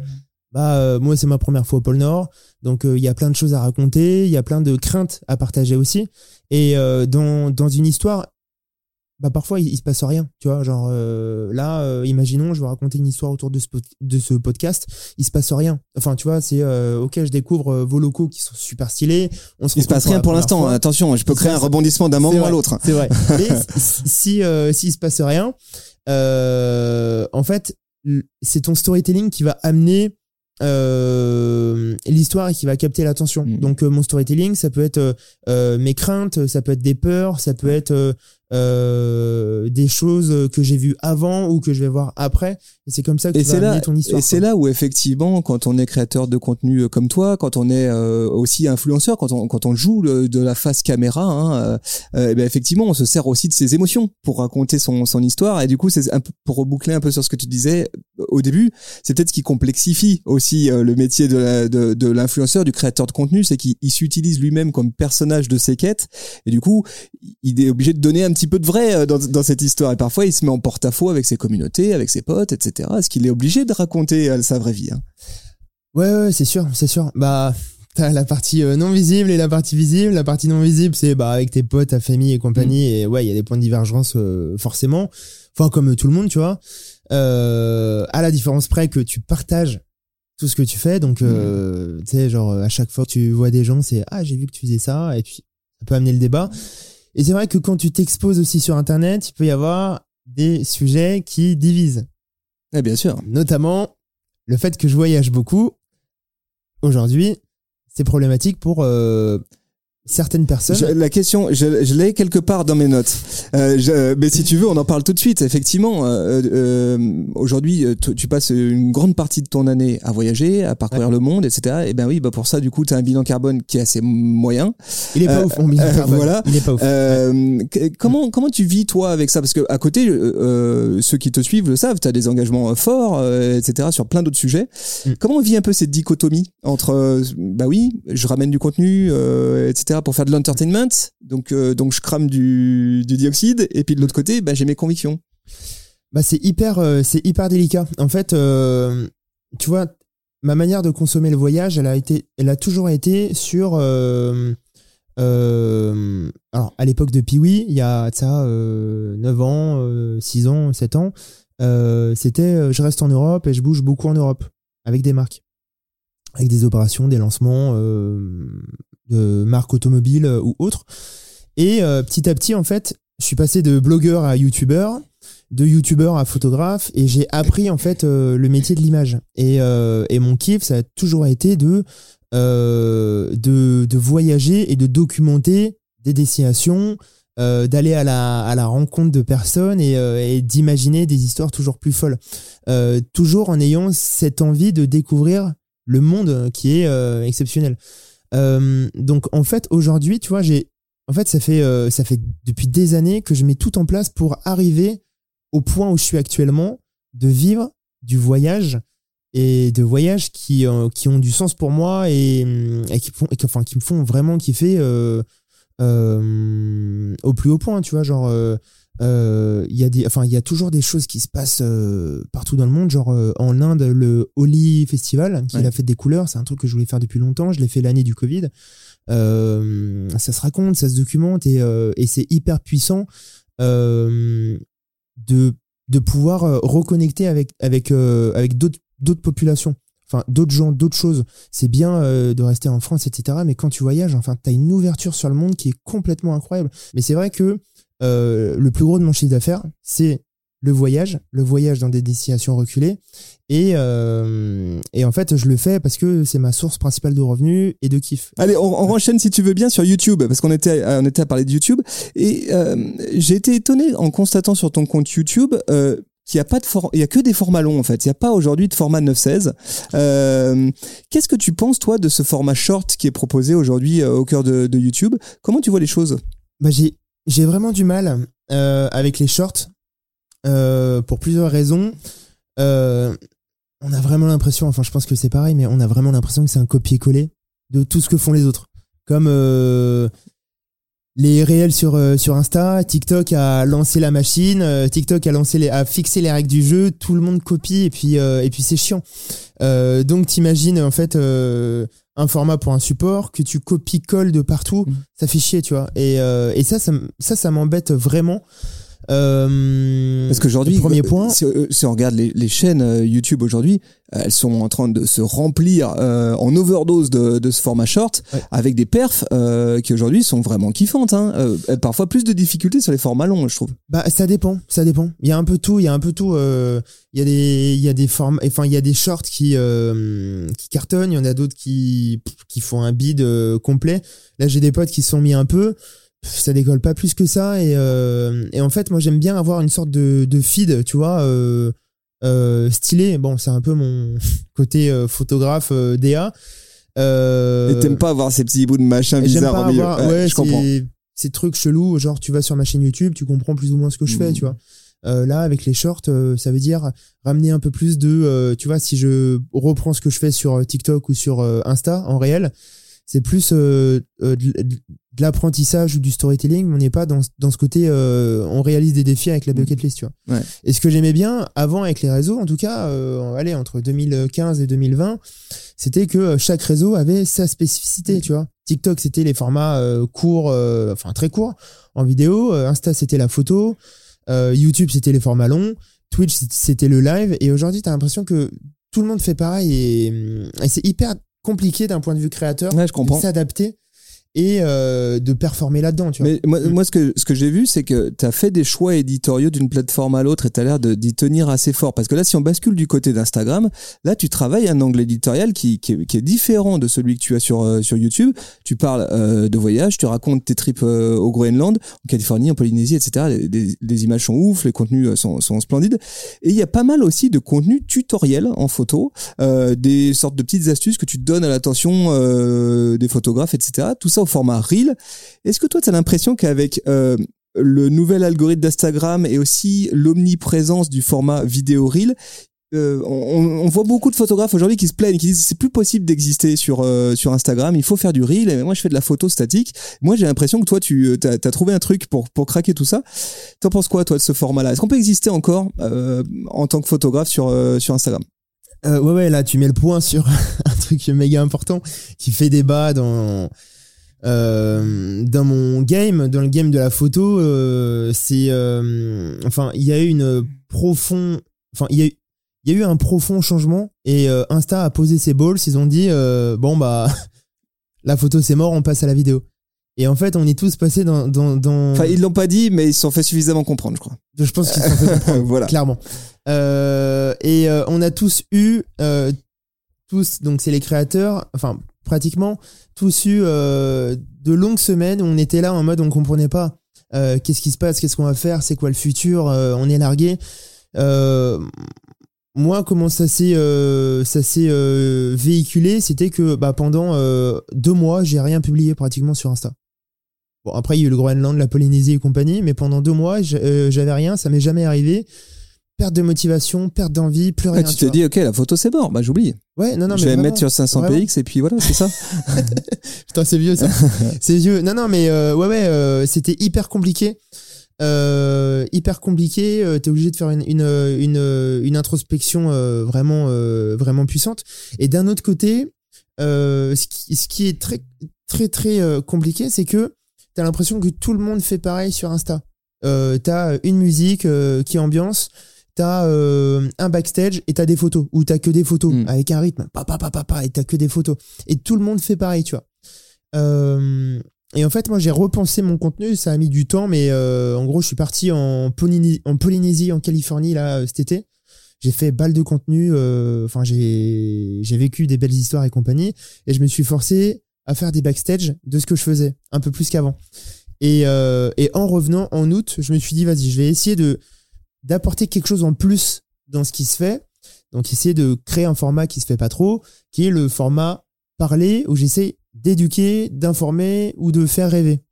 bah, euh, moi, c'est ma première fois au pôle Nord, donc euh, il y a plein de choses à raconter, il y a plein de craintes à partager aussi. Et euh, dans dans une histoire, bah parfois il, il se passe rien, tu vois. Genre euh, là, euh, imaginons, je vais raconter une histoire autour de ce de ce podcast, il se passe rien. Enfin, tu vois, c'est euh, ok, je découvre vos locaux qui sont super stylés. On se Il se passe rien pour l'instant. Attention, je peux créer un rebondissement d'un moment à l'autre. C'est vrai. <laughs> Mais si si euh, s'il se passe rien, euh, en fait, c'est ton storytelling qui va amener euh, l'histoire et qui va capter l'attention. Mhm. Donc euh, mon storytelling, ça peut être euh, euh, mes craintes, ça peut être des peurs, ça peut être euh, des choses que j'ai vues avant ou que je vais voir après. Et c'est comme ça que Et tu vas là, amener ton histoire. et c'est là où effectivement, quand on est créateur de contenu euh, comme toi, quand on est euh, aussi influenceur, quand on quand on joue le- de la face caméra, hein, euh, ben effectivement, on se sert aussi de ses émotions pour raconter son son histoire. Et du coup, c'est un peu pour reboucler un peu sur ce que tu disais au début, c'est peut-être ce qui complexifie aussi le métier de la- de, de l'influenceur, du créateur de contenu, c'est qu'il il s'utilise lui-même comme personnage de ses quêtes. Et du coup, il est obligé de donner un petit peu de vrai euh, dans, dans cette histoire. Et parfois, il se met en porte-à-faux avec ses communautés, avec ses potes, etc. Est-ce qu'il est obligé de raconter euh, sa vraie vie hein Ouais, ouais, c'est sûr, c'est sûr. Bah, <laughs> t'as la partie euh, non visible et la partie visible. La partie non visible, c'est bah avec tes potes, ta famille et compagnie. Et ouais, il y a des points de divergence euh, forcément. Enfin, comme tout le monde, tu vois. Euh, à la différence près que tu partages tout ce que tu fais. Donc, euh, tu sais, genre à chaque fois que tu vois des gens, c'est ah j'ai vu que tu faisais ça et puis ça peut amener le débat. Et c'est vrai que quand tu t'exposes aussi sur Internet, il peut y avoir des sujets qui divisent Eh bien sûr. notamment le fait que je voyage beaucoup aujourd'hui c'est problématique pour euh, certaines personnes Je- la question, je, je l'ai quelque part dans mes notes. Euh, je- mais si tu veux, on en parle tout de suite. Effectivement, euh, euh, aujourd'hui, euh, tu, tu passes une grande partie de ton année à voyager, à parcourir le monde, etc. Et ben oui, bah pour ça, du coup, tu as un bilan carbone qui est assez moyen. il est pas Euh, ouf mon bilan euh, carbone. voilà. il est pas ouf Euh, comment comment tu vis toi avec ça? Parce que à côté, ceux qui te suivent le savent, tu as des engagements forts, euh, etc. sur plein d'autres sujets. Mm. Comment on vit un peu cette dichotomie entre bah oui, je ramène du contenu, euh, pour faire de l'entertainment, donc euh, donc je crame du, du dioxyde, et puis de l'autre côté, bah, j'ai mes convictions. bah c'est hyper euh, c'est hyper délicat. En fait euh, tu vois ma manière de consommer le voyage elle a été elle a toujours été sur alors à l'époque de Piwi il y a ça euh, 9 ans euh, 6 ans 7 ans c'était je reste en Europe et je bouge beaucoup en Europe avec des marques avec des opérations, des lancements de marques automobiles euh, ou autres. Et euh, petit à petit, en fait, je suis passé de blogueur à youtubeur, de youtubeur à photographe, et j'ai appris en fait euh, le métier de l'image. Et, euh, et mon kiff, ça a toujours été de, euh, de, de voyager et de documenter des destinations, euh, d'aller à la, à la rencontre de personnes et, et d'imaginer des histoires toujours plus folles. Toujours en ayant cette envie de découvrir le monde qui est exceptionnel. Euh, donc en fait aujourd'hui, tu vois, j'ai en fait ça fait euh, ça fait depuis des années que je mets tout en place pour arriver au point où je suis actuellement de vivre du voyage et de voyages qui euh, qui ont du sens pour moi et, et qui font enfin qui me font vraiment kiffer euh, euh, au plus haut point, tu vois, genre euh, il y a des enfin il y a toujours des choses qui se passent euh, partout dans le monde genre euh, en Inde le Holi Festival qui est Ouais. la fête des couleurs c'est un truc que je voulais faire depuis longtemps je l'ai fait l'année du Covid. Euh, ça se raconte ça se documente et, euh, et c'est hyper puissant euh, de de pouvoir reconnecter avec avec euh, avec d'autres d'autres populations. Enfin d'autres gens d'autres choses. C'est bien euh, de rester en France etc mais quand tu voyages enfin t'as une ouverture sur le monde qui est complètement incroyable. Mais c'est vrai que euh, le plus gros de mon chiffre d'affaires, c'est le voyage, le voyage dans des destinations reculées. Et, euh, et en fait, je le fais parce que c'est ma source principale de revenus et de kiff. Allez, on, on enchaîne si tu veux bien sur YouTube, parce qu'on était, à- on était à parler de YouTube. Et euh, j'ai été étonné en constatant sur ton compte YouTube euh, qu'il n'y a pas de for- il y a que des formats longs en fait. Il n'y a pas aujourd'hui de format 9-16. Euh, Qu'est-ce que tu penses toi de ce format short qui est proposé aujourd'hui euh, au cœur de, de YouTube? Comment tu vois les choses? Bah, j'ai, j'ai vraiment du mal euh, avec les shorts euh, pour plusieurs raisons. Euh, on a vraiment l'impression, enfin je pense que c'est pareil, mais on a vraiment l'impression que c'est un copier-coller de tout ce que font les autres. Comme les réels sur euh, sur Insta, TikTok a lancé la machine, euh, TikTok a lancé les, a fixé les règles du jeu, tout le monde copie et puis euh, et puis c'est chiant. Euh, donc t'imagines en fait euh, un format pour un support que tu copies-colles de partout, Mhm. ça fait chier, tu vois. Et euh, et ça ça ça m'embête vraiment. Euh, Parce qu'aujourd'hui, premier euh, point, si, euh, si on regarde les, les chaînes euh, YouTube aujourd'hui, elles sont en train de se remplir euh, en overdose de, de ce format short, Ouais. avec des perfs euh, qui aujourd'hui sont vraiment kiffantes. Hein. Euh, parfois plus de difficultés sur les formats longs, je trouve. Bah ça dépend, ça dépend. Il y a un peu tout, il y a un peu tout. euh, Il y a des, il y a des formes, enfin il y a des shorts qui euh, qui cartonnent, il y en a d'autres qui qui font un bid euh, complet. Là j'ai des potes qui se sont mis un peu, ça décolle pas plus que ça et euh, et en fait moi j'aime bien avoir une sorte de de feed, tu vois, euh, euh, stylé. Bon c'est un peu mon <laughs> côté euh, photographe euh, DA. Euh, Et t'aimes pas avoir ces petits bouts de machin bizarres au milieu. avoir, Ouais, ouais, je comprends. Ces trucs chelous, genre tu vas sur ma chaîne YouTube, tu comprends plus ou moins ce que je fais, tu vois. Euh, là, avec les shorts, euh, ça veut dire ramener un peu plus de, euh, tu vois, si je reprends ce que je fais sur TikTok ou sur Insta en réel, c'est plus euh, euh, de, l'apprentissage ou du storytelling, mais on n'est pas dans, dans ce côté, euh, on réalise des défis avec la bucket list, tu vois. Ouais. Et ce que j'aimais bien avant avec les réseaux, en tout cas, euh, allez, entre 2015 et 2020, c'était que euh, chaque réseau avait sa spécificité, tu vois. TikTok, c'était les formats euh, courts, euh, enfin très courts en vidéo. Insta, c'était la photo. Euh, YouTube, c'était les formats longs. Twitch, c'était le live. Et aujourd'hui, t'as l'impression que tout le monde fait pareil et, et c'est hyper compliqué d'un point de vue créateur Ouais, je comprends. de s'adapter et euh, de performer là-dedans, tu vois. Mais moi, Mm. moi, ce que, ce que j'ai vu, c'est que tu as fait des choix éditoriaux d'une plateforme à l'autre et tu as l'air d'y tenir assez fort. Parce que là, si on bascule du côté d'Instagram, là, tu travailles un angle éditorial qui, qui, est, qui est différent de celui que tu as sur, euh, sur YouTube. Tu parles euh, de voyage, tu racontes tes trips euh, au Groenland, en Californie, en Polynésie, etc. Les, les- les images sont ouf, les contenus euh, sont, sont splendides. Et il y a pas mal aussi de contenus tutoriels en photo, euh, des sortes de petites astuces que tu donnes à l'attention euh, des photographes, etc. Tout ça au format Reel. Est-ce que toi, tu as l'impression qu'avec euh, le nouvel algorithme d'Instagram et aussi l'omniprésence du format vidéo Reel, euh, on, voit beaucoup de photographes aujourd'hui qui se plaignent, qui disent c'est plus possible d'exister sur euh, sur Instagram, il faut faire du reel. Et moi, je fais de la photo statique. Moi, j'ai l'impression que toi, tu as, trouvé un truc pour pour craquer tout ça. T'en penses quoi, toi, de ce format-là? Est-ce qu'on peut exister encore en tant que photographe sur sur Instagram? Ouais, ouais, là, tu mets le point sur <laughs> un truc méga important qui fait débat dans, euh, dans mon game, dans le game de la photo. euh, c'est, euh, enfin, il y a eu une profonde, enfin, il y a eu, il y a eu un profond changement et Insta a posé ses balls. Ils ont dit bon bah <laughs> la photo c'est mort, on passe à la vidéo. Et en fait, on est tous passés dans dans, dans... Enfin, ils l'ont pas dit, mais ils se sont fait suffisamment comprendre, je crois. je pense qu'ils se sont fait <laughs> comprendre, voilà. clairement. Et on a tous eu tous donc c'est les créateurs, enfin pratiquement tous eu euh, de longues semaines où on était là en mode on comprenait pas euh, qu'est-ce qui se passe, qu'est-ce qu'on va faire, c'est quoi le futur, euh, on est largué. Euh, moi, comment ça s'est ça s'est véhiculé, c'était que bah, pendant deux mois, j'ai rien publié pratiquement sur Insta. Bon, après il y a eu le Groenland, la Polynésie et compagnie, mais pendant deux mois, j'avais rien, ça m'est jamais arrivé. Perte de motivation, perte d'envie, plus rien. Ah, tu te vois. dis, ok, la photo c'est mort, bah j'oublie. ouais, non, non, je mais vais mettre sur 500 Vraiment. px et puis voilà, c'est ça. <laughs> Putain, c'est vieux ça. <laughs> c'est vieux. Non, non, mais euh, ouais, ouais, euh, c'était hyper compliqué. Euh, hyper compliqué. Euh, T'es obligé de faire une une une, une introspection euh, vraiment euh, vraiment puissante. Et d'un autre côté, euh, ce qui ce qui est très très très compliqué, c'est que t'as l'impression que tout le monde fait pareil sur Insta. Euh, t'as une musique euh, qui ambiance. T'as euh, un backstage et t'as des photos ou t'as que des photos Mm. avec un rythme, papa, papa, papa, et t'as que des photos. Et tout le monde fait pareil, tu vois. Euh, et en fait, moi, j'ai repensé mon contenu. Ça a mis du temps, mais euh, en gros, je suis parti en, Polynésie, en Polynésie, en Californie, là, euh, cet été. J'ai fait balle de contenu. euh, Enfin, j'ai j'ai vécu des belles histoires et compagnie. Et je me suis forcé à faire des backstage de ce que je faisais, un peu plus qu'avant. Et, euh, et en revenant en août, je me suis dit, vas-y, je vais essayer de d'apporter quelque chose en plus dans ce qui se fait. Donc, essayer de créer un format qui se fait pas trop, qui est le format parler où j'essaie d'éduquer, d'informer ou de faire rêver.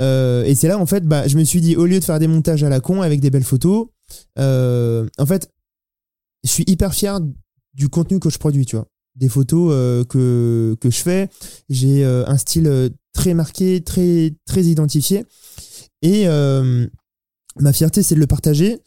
Euh, et c'est là, en fait, bah, je me suis dit, au lieu de faire des montages à la con avec des belles photos, euh, en fait, je suis hyper fier du contenu que je produis, tu vois. Des photos euh, que, que je fais. J'ai un style très marqué, très, très identifié. Et ma fierté, c'est de le partager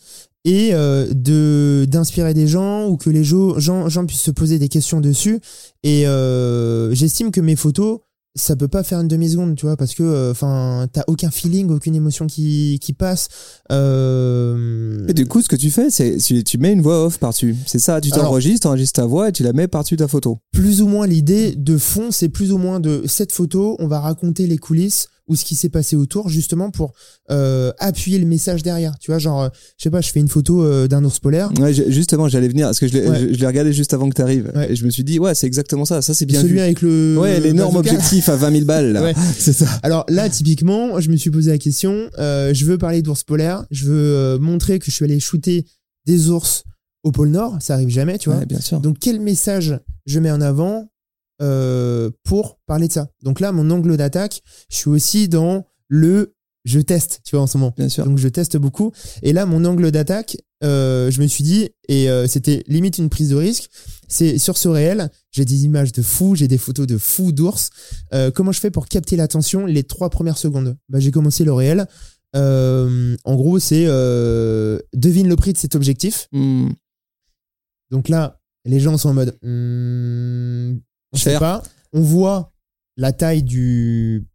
et euh, de d'inspirer des gens ou que les gens, gens, puissent se poser des questions dessus. Et euh, j'estime que mes photos, ça peut pas faire une demi-seconde, tu vois, parce que enfin, t'as aucun feeling, aucune émotion qui, qui passe. Euh, Et du coup, ce que tu fais, c'est tu, tu mets une voix off par-dessus. C'est ça, tu t'enregistres, t'enregistres ta voix et tu la mets par-dessus ta photo. plus ou moins l'idée de fond, c'est plus ou moins de cette photo, on va raconter les coulisses ou ce qui s'est passé autour, justement pour euh, appuyer le message derrière. Tu vois, genre, euh, je sais pas, je fais une photo euh, d'un ours polaire. Ouais, justement, j'allais venir parce que je l'ai Ouais. regardé juste avant que tu arrives Ouais. et je me suis dit ouais, c'est exactement ça. Ça c'est bien celui vu. avec le Ouais, l'énorme objectif à 20 000 balles là. Ouais. <laughs> C'est ça. Alors là, typiquement, je me suis posé la question. je veux parler d'ours polaire. Je veux montrer que je suis allé shooter des ours au pôle Nord. Ça arrive jamais, tu vois. Bien sûr. Donc quel message je mets en avant euh, pour parler de ça Donc là, mon angle d'attaque, je suis aussi dans le je teste, tu vois, en ce moment. Bien sûr. Donc je teste beaucoup. Et là, mon angle d'attaque, euh, je me suis dit, et euh, c'était limite une prise de risque, c'est sur ce réel, j'ai des images de fous, j'ai des photos de fous d'ours. Euh, comment je fais pour capter l'attention les trois premières secondes? Bah, J'ai commencé le réel. En gros, c'est devine le prix de cet objectif. Hmm. Donc là, les gens sont en mode, hmm, on sait pas. On voit la taille du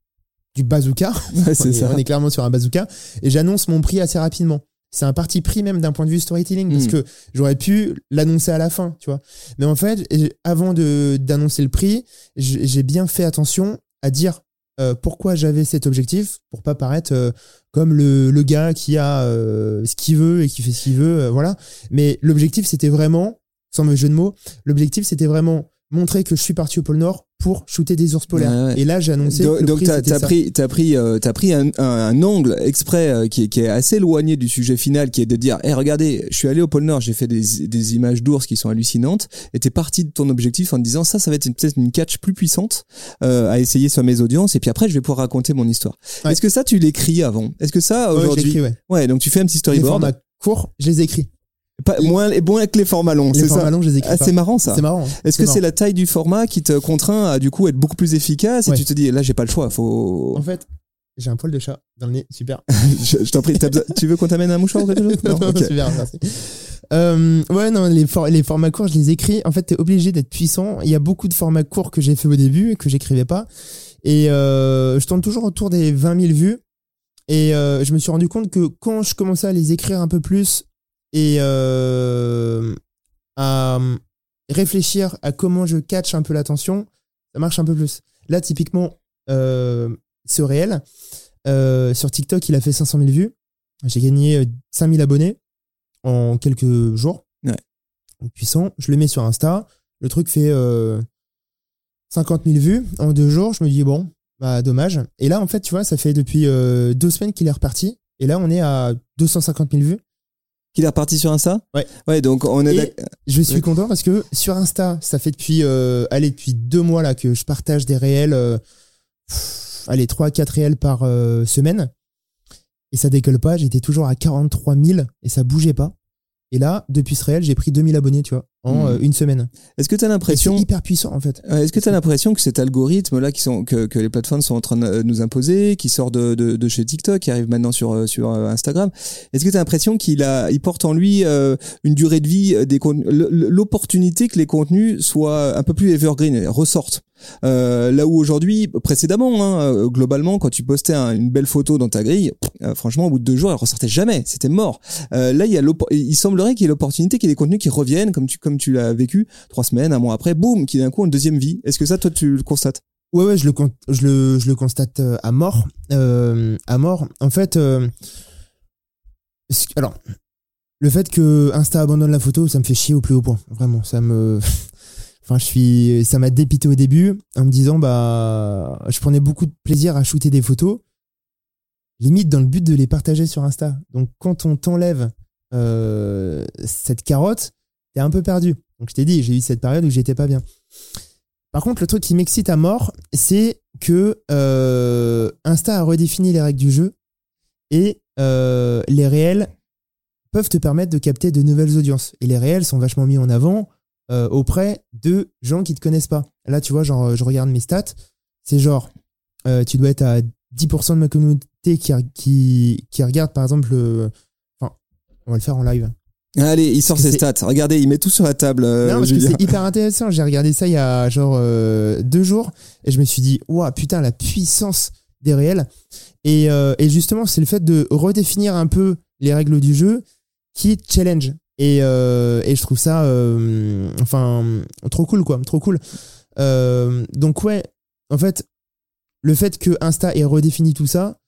du bazooka. <laughs> Ouais, on, c'est est, ça. on est clairement sur un bazooka. Et j'annonce mon prix assez rapidement. C'est un parti pris même d'un point de vue storytelling parce Mm. que j'aurais pu l'annoncer à la fin, tu vois. Mais en fait, avant de d'annoncer le prix, j'ai bien fait attention à dire euh, pourquoi j'avais cet objectif pour pas paraître euh, comme le, le gars qui a euh, ce qu'il veut et qui fait ce qu'il veut, voilà. Mais l'objectif c'était vraiment, sans me jeu de mots, l'objectif c'était vraiment montrer que je suis parti au pôle Nord pour shooter des ours polaires. Ouais, ouais. Et là j'ai annoncé Donc, que le donc prix, t'as c'était t'as ça. pris, t'as pris, euh, t'as pris un, un, un angle exprès euh, qui, est, qui est assez éloigné du sujet final, qui est de dire, hé, regardez, je suis allé au pôle Nord, j'ai fait des, des images d'ours qui sont hallucinantes, et t'es parti de ton objectif en te disant, ça, ça va être peut-être une catch plus puissante euh, à essayer sur mes audiences, et puis après, je vais pouvoir raconter mon histoire. Ouais. Est-ce que ça, tu l'écris avant? Est-ce que ça, aujourd'hui, ouais. ouais, donc tu fais un petit Les storyboard, formats courts, je les écris. Pas, moins, moins que les formats longs, Les c'est formats ça longs, je les écris Ah, c'est marrant ça. C'est marrant. hein. Est-ce que c'est la taille du format qui te contraint à du coup être beaucoup plus efficace et Ouais. tu te dis là j'ai pas le choix, faut En fait, j'ai un poil de chat dans le nez, super. <laughs> je, je t'en prie, tu veux qu'on t'amène un mouchoir ou quelque chose? <laughs> Non, ok. super, merci. Euh, ouais, non, les, for- les formats courts, je les écris. En fait, t'es obligé d'être puissant. Il y a beaucoup de formats courts que j'ai fait au début et que j'écrivais pas. Et euh, je tourne toujours autour des 20 000 vues. Et euh, je me suis rendu compte que quand je commençais à les écrire un peu plus et, euh, à euh, réfléchir à comment je catch un peu l'attention, ça marche un peu plus. Là, typiquement, euh, ce réel, euh, sur TikTok, il a fait 500 000 vues. J'ai gagné 5000 abonnés en quelques jours. Ouais. Donc, puissant. Je le mets sur Insta. Le truc fait euh, 50 000 vues en deux jours. Je me dis, bon, bah, dommage. Et là, en fait, tu vois, ça fait depuis deux semaines qu'il est reparti. Et là, on est à 250 000 vues. Qu'il est reparti sur Insta? Ouais. Ouais, donc on est Et je suis content parce que sur Insta, ça fait depuis, euh, allez, depuis deux mois là que je partage des réels, euh, pff, allez, trois, quatre réels par euh, semaine. Et ça décolle pas. J'étais toujours à 43 000 et ça bougeait pas. Et là, depuis ce réel, j'ai pris 2000 abonnés, tu vois, en Mhm. euh, une semaine. Est-ce que tu as C'est l'impression hyper puissant en fait. Est-ce que tu as l'impression que cet algorithme-là qui sont, que, que les plateformes sont en train de nous imposer, qui sort de, de, de chez TikTok, qui arrive maintenant sur, euh, sur euh, Instagram, est-ce que tu as l'impression qu'il a, il porte en lui euh, une durée de vie euh, des l'opportunité que les contenus soient un peu plus evergreen, ressortent? Euh, là où aujourd'hui, précédemment, hein, euh, globalement, quand tu postais un- une belle photo dans ta grille, euh, franchement, au bout de deux jours, elle ressortait jamais, c'était mort. Là, il semblerait qu'il y ait l'opportunité qu'il y ait des contenus qui reviennent, comme tu l'as vécu, trois semaines, un mois après, boum, qui d'un coup ont une deuxième vie. Est-ce que ça, toi, tu le constates? Ouais, ouais, je le, je le, constate à mort. À mort. En fait, alors, le fait que Insta abandonne la photo, ça me fait chier au plus haut point. Vraiment, ça me. <laughs> Enfin, je suis, ça m'a dépité au début en me disant, bah, je prenais beaucoup de plaisir à shooter des photos, limite dans le but de les partager sur Insta. Donc, quand on t'enlève euh, cette carotte, t'es un peu perdu. Donc, je t'ai dit, j'ai eu cette période où j'étais pas bien. Par contre, le truc qui m'excite à mort, c'est que euh, Insta a redéfini les règles du jeu et euh, les réels peuvent te permettre de capter de nouvelles audiences. Et les réels sont vachement mis en avant euh, auprès de gens qui te connaissent pas. Là, tu vois, genre, je regarde mes stats, c'est genre, euh, tu dois être à 10% de ma communauté qui, qui, qui regarde, par exemple, le... Enfin, on va le faire en live. Allez, il sort ses stats. Regardez, il met tout sur la table. euh, non, parce que Julien. c'est hyper intéressant. J'ai regardé ça il y a genre euh, deux jours et je me suis dit, waouh, putain, la puissance des réels. Et, euh, et justement, c'est le fait de redéfinir un peu les règles du jeu qui challenge. Et, euh, et je trouve ça, euh, enfin, trop cool, quoi, trop cool. Euh, donc, ouais, en fait, le fait que Insta ait redéfini tout ça,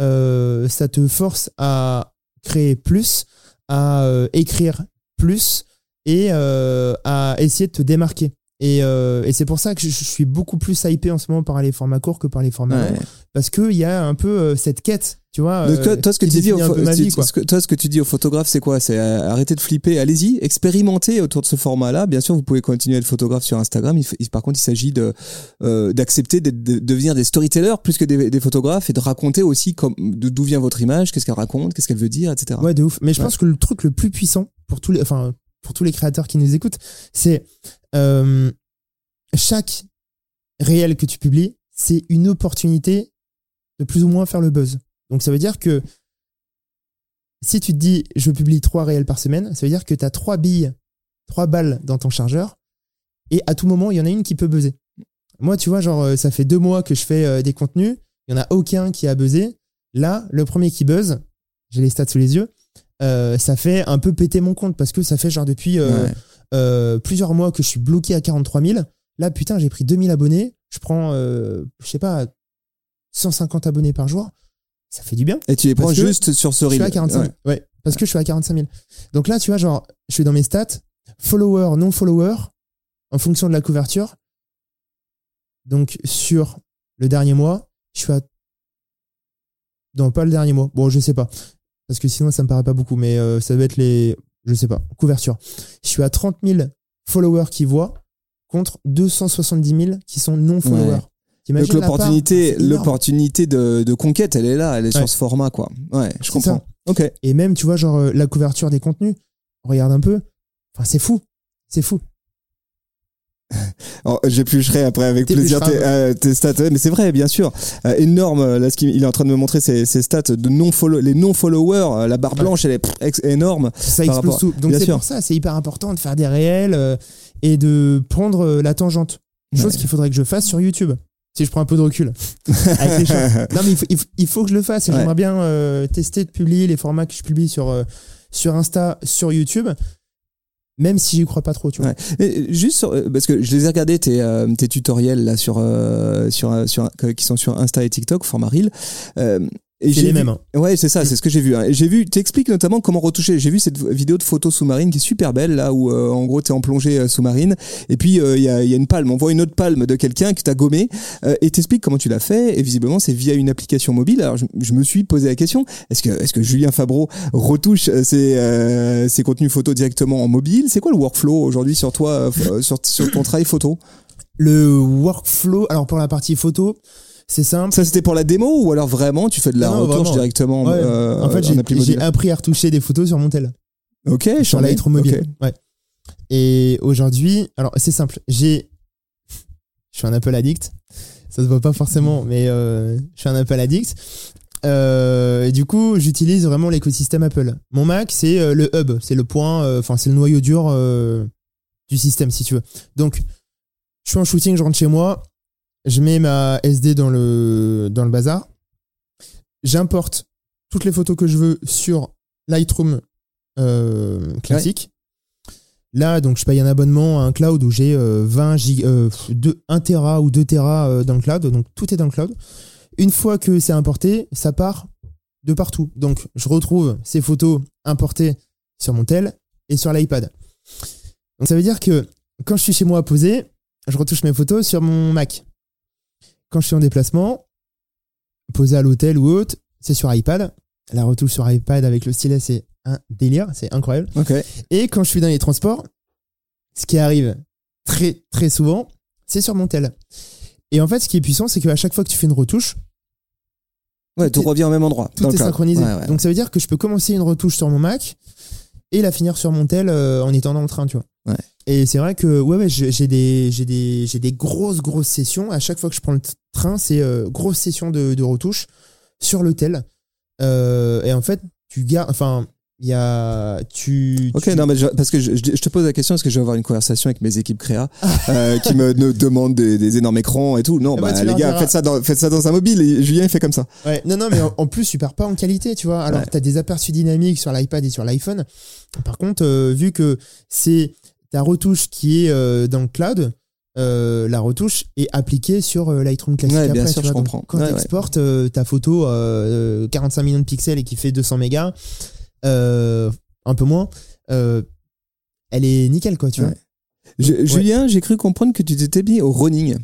euh, ça te force à créer plus, à euh, écrire plus et euh, à essayer de te démarquer. Et, euh, et c'est pour ça que je, je suis beaucoup plus hypé en ce moment par les formats courts que par les formats Ouais. longs. Parce qu'il y a un peu euh, cette quête, tu vois. Donc, toi, toi, ce que tu dis, toi, ce que tu aux photographes, c'est quoi? C'est euh, arrêter de flipper. Allez-y, expérimentez autour de ce format-là. Bien sûr, vous pouvez continuer à être photographe sur Instagram. Il, f- il- par contre, il s'agit de euh, d'accepter de, devenir des storytellers plus que des, des photographes et de raconter aussi comme d'où vient votre image, qu'est-ce qu'elle raconte, qu'est-ce qu'elle veut dire, etc. Ouais, de ouf. Mais je Ouais. pense que le truc le plus puissant pour tous les, enfin, pour tous les créateurs qui nous écoutent, c'est euh, chaque réel que tu publies, c'est une opportunité de plus ou moins faire le buzz. Donc ça veut dire que si tu te dis je publie trois réels par semaine, ça veut dire que tu as trois billes, trois balles dans ton chargeur et à tout moment, il y en a une qui peut buzzer. Moi, tu vois, genre, euh, ça fait deux mois que je fais euh, des contenus, il n'y en a aucun qui a buzzé. Là, le premier qui buzz, j'ai les stats sous les yeux, ça fait un peu péter mon compte parce que ça fait genre depuis. Euh, plusieurs mois que je suis bloqué à 43 000. Là, putain, j'ai pris 2000 abonnés. Je prends, euh, je sais pas, 150 abonnés par jour. Ça fait du bien. Et tu les prends juste sur ce Je suis à 45 Ouais. 000. Ouais. parce que je suis à 45 000. Donc là, tu vois, genre, je suis dans mes stats, follower, non follower, en fonction de la couverture. Donc sur le dernier mois, je suis à. Non, pas le dernier mois. Bon, je sais pas. Parce que sinon, ça me paraît pas beaucoup, mais euh, ça doit être les. Je sais pas. Couverture. Je suis à 30 000 followers qui voient contre 270 000 qui sont non followers. Ouais. Donc l'opportunité, énorme. l'opportunité de, de conquête, elle est là, elle est Ouais. sur ce format, quoi. Ouais, je comprends. ça. Ok. Et même, tu vois, genre, euh, la couverture des contenus, regarde un peu. Enfin, c'est fou. C'est fou. J'éplucherai après avec plaisir tes, euh, tes stats. Mais c'est vrai, bien sûr. Euh, énorme. euh, Là, ce qu'il il est en train de me montrer ses, ses stats de non follow, les non followers. euh, la barre blanche, elle est pff, énorme. Ça explose rapport- tout. Donc, c'est pour ça, c'est hyper important de faire des réels euh, et de prendre la tangente. Chose Ouais. qu'il faudrait que je fasse sur YouTube. Si je prends un peu de recul. <laughs> Avec les choses. Non, mais il faut, il faut- il faut que je le fasse. Et Ouais. J'aimerais bien tester de publier les formats que je publie sur, sur Insta, sur YouTube. Même si j'y crois pas trop, tu vois. Ouais. Juste sur- euh, parce que je les ai regardés tes, euh, tes tutoriels là sur euh, sur sur qui sont sur Insta et TikTok format et C'est j'ai les vu- mêmes. hein. Ouais, c'est ça, c'est ce que j'ai vu. hein. J'ai vu, t'expliques notamment comment retoucher. J'ai vu cette vidéo de photo sous-marine qui est super belle, là où euh, en gros t'es en plongée euh, sous-marine. Et puis euh, il y, a, il y a une palme. On voit une autre palme de quelqu'un que t'as gommé. Euh, et t'expliques comment tu l'as fait. Et visiblement c'est via une application mobile. Alors je, je me suis posé la question est-ce que est-ce que Julien Fabreau retouche ses, euh, ses contenus photos directement en mobile? C'est quoi le workflow aujourd'hui sur toi, sur, sur ton travail photo? Le workflow, alors pour la partie photo, c'est simple. Ça c'était pour la démo ou alors vraiment tu fais de la Non, retouche vraiment. directement Ouais. euh, en fait, j'ai appris à retoucher des photos sur mon tel, Ok, sur. Lightroom mobile. Ok. Ouais. Et aujourd'hui, alors c'est simple, j'ai, <laughs> je suis un Apple addict. Ça se voit pas forcément, mais euh, je suis un Apple addict. Euh, et du coup, j'utilise vraiment l'écosystème Apple. Mon Mac, c'est le hub, c'est le point, enfin c'est le noyau dur du système, si tu veux. Donc, je suis en shooting, je rentre chez moi, je mets ma SD dans le dans le bazar, j'importe toutes les photos que je veux sur Lightroom euh, classique. Là, donc, je paye un abonnement à un cloud où j'ai euh, 20 gig, euh, 2, 1 Tera ou 2 Tera euh, dans le cloud. Donc, tout est dans le cloud. Une fois que c'est importé, ça part de partout. Donc, je retrouve ces photos importées sur mon tel et sur l'iPad. Donc, ça veut dire que quand je suis chez moi posé, je retouche mes photos sur mon Mac. Quand je suis en déplacement, posé à l'hôtel ou autre, c'est sur iPad. La retouche sur iPad avec le stylet, c'est un délire, c'est incroyable. Et quand je suis dans les transports, ce qui arrive très très souvent, c'est sur mon tel. Et en fait, ce qui est puissant, c'est qu'à chaque fois que tu fais une retouche, Ouais, tout revient au même endroit. tout dans est synchronisé. Ouais, ouais. Donc ça veut dire que je peux commencer une retouche sur mon Mac et la finir sur mon tel euh, en étant dans le train, tu vois. Ouais. Et c'est vrai que ouais, ouais, j'ai des, j'ai des, j'ai des grosses, grosses sessions. À chaque fois que je prends le train, c'est euh, grosse session de, de retouche sur le tel. Euh, et en fait, tu gardes, enfin, il y a, tu. Ok, tu- non, mais je- parce que je, te pose la question parce que je vais avoir une conversation avec mes équipes créa <laughs> euh, qui me ne- demandent des, des énormes écrans et tout. Non, Eh ben, bah, les gars, diras. faites ça, dans, faites ça dans un mobile. Et Julien, il fait comme ça. Ouais, non, non, mais en, en plus, tu perds pas en qualité, tu vois. Alors, Ouais. tu as des aperçus dynamiques sur l'iPad et sur l'iPhone. Par contre, euh, vu que c'est ta retouche qui est euh, dans le cloud, euh, la retouche est appliquée sur euh, Lightroom classique Ouais, bien sûr, je comprends. quand Ouais, tu ouais. exportes euh, ta photo euh, euh, 45 millions de pixels et qui fait 200 mégas, euh, un peu moins, euh, elle est nickel, quoi, tu Ouais. vois. Je- Ouais. Julien, j'ai cru comprendre que tu t'étais mis au running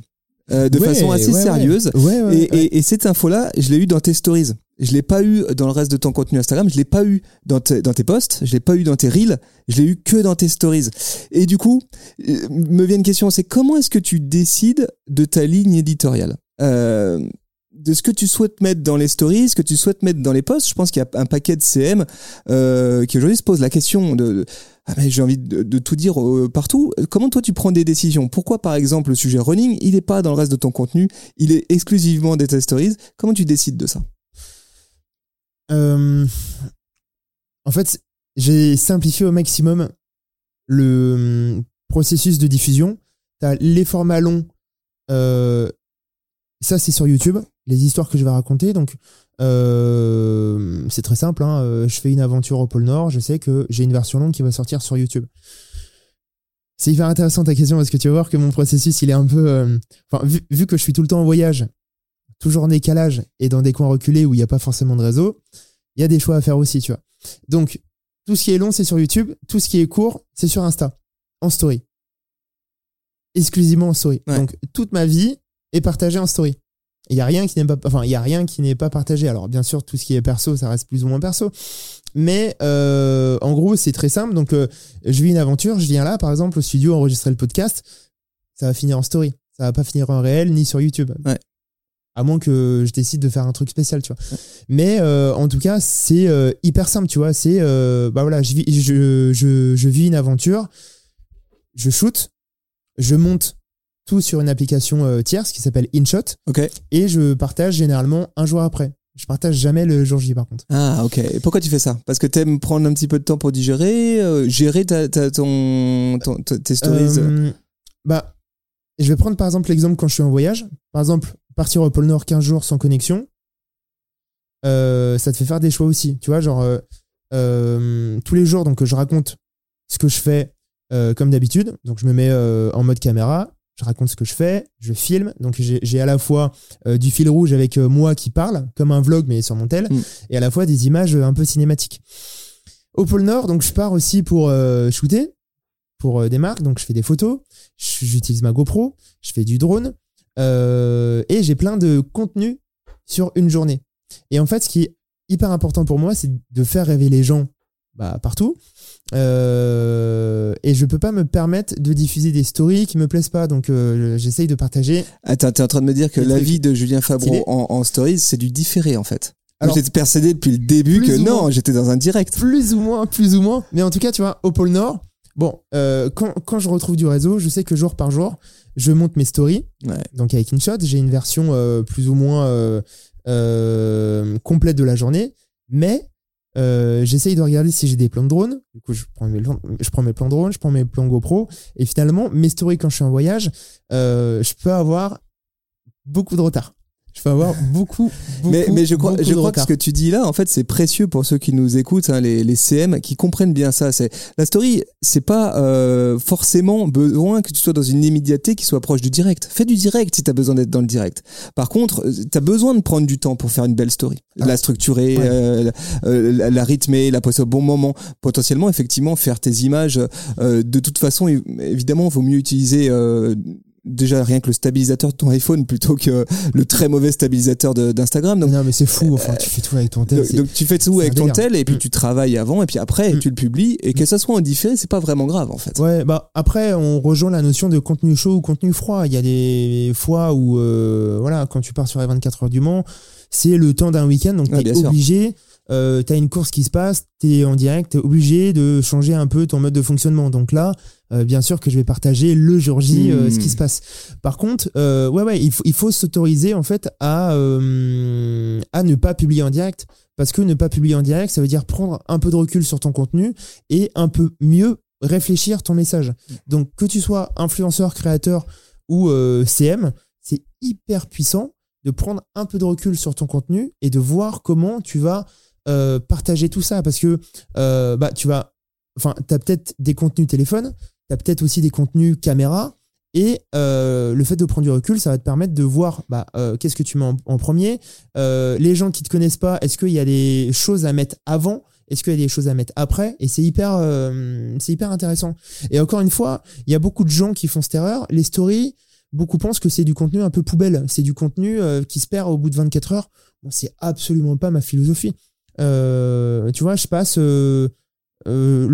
euh, de Ouais, façon assez sérieuse. Et, ouais. et- et cette info-là, je l'ai eu dans tes stories. Je l'ai pas eu dans le reste de ton contenu Instagram. Je l'ai pas eu dans, tes- dans tes posts. Je l'ai pas eu dans tes reels. Je l'ai eu que dans tes stories. Et du coup, me vient une question. C'est comment est-ce que tu décides de ta ligne éditoriale? Euh, de ce que tu souhaites mettre dans les stories, ce que tu souhaites mettre dans les posts. Je pense qu'il y a un paquet de CM euh, qui aujourd'hui se pose la question de, ah mais j'ai envie de, tout dire euh, partout. Comment toi tu prends des décisions? Pourquoi par exemple le sujet running, il n'est pas dans le reste de ton contenu, il est exclusivement des stories? Comment tu décides de ça? Euh, en fait, j'ai simplifié au maximum le hum, processus de diffusion. Tu as les formats longs. Ça, c'est sur YouTube, les histoires que je vais raconter. Donc, euh, c'est très simple. hein, euh, Je fais une aventure au pôle Nord. Je sais que j'ai une version longue qui va sortir sur YouTube. C'est hyper intéressant ta question parce que tu vas voir que mon processus, il est un peu. euh, Enfin, vu, vu que je suis tout le temps en voyage, toujours en décalage et dans des coins reculés où il n'y a pas forcément de réseau, il y a des choix à faire aussi, tu vois. Donc, tout ce qui est long, c'est sur YouTube. Tout ce qui est court, c'est sur Insta, en story. Exclusivement en story. Ouais. Donc, toute ma vie est partagée en story. Il y a rien qui n'est pas, enfin, il y a rien qui n'est pas partagé. Alors, bien sûr, tout ce qui est perso, ça reste plus ou moins perso. Mais euh, en gros, c'est très simple. Donc, euh, je vis une aventure. Je viens là, par exemple, au studio enregistrer le podcast. Ça va finir en story. Ça va pas finir en réel ni sur YouTube. Ouais. À moins que je décide de faire un truc spécial, tu vois. Mais euh, en tout cas, c'est hyper simple, tu vois. C'est, bah voilà, je vis, je, je, je vis une aventure, je shoot, je monte tout sur une application euh, tierce qui s'appelle InShot Ok. et je partage généralement un jour après. Je partage jamais le jour J par contre. Ah ok. Et pourquoi tu fais ça? Parce que t'aimes prendre un petit peu de temps pour digérer, euh, gérer ta, ta- ton, ton- tes stories? Euh, bah, je vais prendre par exemple l'exemple quand je suis en voyage. Par exemple, partir au pôle Nord 15 jours sans connexion, euh, ça te fait faire des choix aussi. Tu vois, genre, tous les jours, donc je raconte ce que je fais, comme d'habitude. Donc je me mets en mode caméra, je raconte ce que je fais, je filme. Donc j'ai à la fois euh, du fil rouge avec euh, moi qui parle, comme un vlog mais sur mon tel, Mm. et à la fois des images euh, un peu cinématiques. Au pôle Nord, donc je pars aussi pour euh, shooter pour des marques. Donc je fais des photos, j'utilise ma GoPro, je fais du drone euh, et j'ai plein de contenu sur une journée. Et en fait, ce qui est hyper important pour moi, c'est de faire rêver les gens bah, partout. Euh, et je peux pas me permettre de diffuser des stories qui me plaisent pas. Donc euh, j'essaye de partager. Attends, t'es en train de me dire que la vie de Julien Fabreau en, en stories, c'est du différé en fait. Alors, J'étais persuadé depuis le début que non, moins. j'étais dans un direct. Plus ou moins, plus ou moins. Mais en tout cas, tu vois, au pôle Nord, bon, euh, quand, quand je retrouve du réseau, je sais que jour par jour, je monte mes stories. Ouais. Donc avec InShot, j'ai une version plus ou moins complète de la journée. Mais euh, j'essaye de regarder si j'ai des plans de drone. Du coup, je prends, mes plans, je prends mes plans drone, je prends mes plans GoPro. Et finalement, mes stories quand je suis en voyage, euh, je peux avoir beaucoup de retard. Peux avoir beaucoup, beaucoup, mais, mais je crois, beaucoup je crois que ce que tu dis là, en fait, c'est précieux pour ceux qui nous écoutent, hein, les, les CM, qui comprennent bien ça. C'est la story, c'est pas euh, forcément besoin que tu sois dans une immédiateté qui soit proche du direct. Fais du direct si tu as besoin d'être dans le direct. Par contre, tu as besoin de prendre du temps pour faire une belle story, Ah. la structurer, Ouais. euh, la, euh, la- la rythmer, la poser au bon moment. Potentiellement, effectivement, faire tes images. euh, de toute façon, év- évidemment, vaut mieux utiliser. Euh, Déjà rien que le stabilisateur de ton iPhone plutôt que le très mauvais stabilisateur d'Instagram. Non, mais c'est fou. Enfin, tu fais tout avec ton tel. donc, tu fais tout avec ton tel et puis Mm. tu travailles avant et puis après Mm. tu le publies et que ça soit en différé c'est pas vraiment grave en fait. Ouais, bah après on rejoint la notion de contenu chaud ou contenu froid. Il y a des fois où euh, voilà, quand tu pars sur les 24 heures du Mans, c'est le temps d'un week-end, donc Ouais, t'es bien sûr. obligé. Euh, t'as une course qui se passe, t'es en direct, t'es obligé de changer un peu ton mode de fonctionnement. Donc là, euh, bien sûr que je vais partager le jour J euh, ce qui se passe. Par contre, euh, ouais ouais, il faut il faut s'autoriser en fait à à ne pas publier en direct parce que ne pas publier en direct, ça veut dire prendre un peu de recul sur ton contenu et un peu mieux réfléchir ton message. Donc que tu sois influenceur, créateur ou CM, c'est hyper puissant de prendre un peu de recul sur ton contenu et de voir comment tu vas euh, partager tout ça parce que euh, bah tu vas enfin tu as peut-être des contenus téléphone, tu as peut-être aussi des contenus caméra et euh, le fait de prendre du recul, ça va te permettre de voir bah, euh, qu'est-ce que tu mets en, premier. Euh, les gens qui te connaissent pas, est-ce qu'il y a des choses à mettre avant? Est-ce qu'il y a des choses à mettre après? Et c'est hyper, euh, c'est hyper intéressant. Et encore une fois, il y a beaucoup de gens qui font cette erreur. Les stories, beaucoup pensent que c'est du contenu un peu poubelle. C'est du contenu euh, qui se perd au bout de 24 heures. Bon, c'est absolument pas ma philosophie. Euh, tu vois, je passe le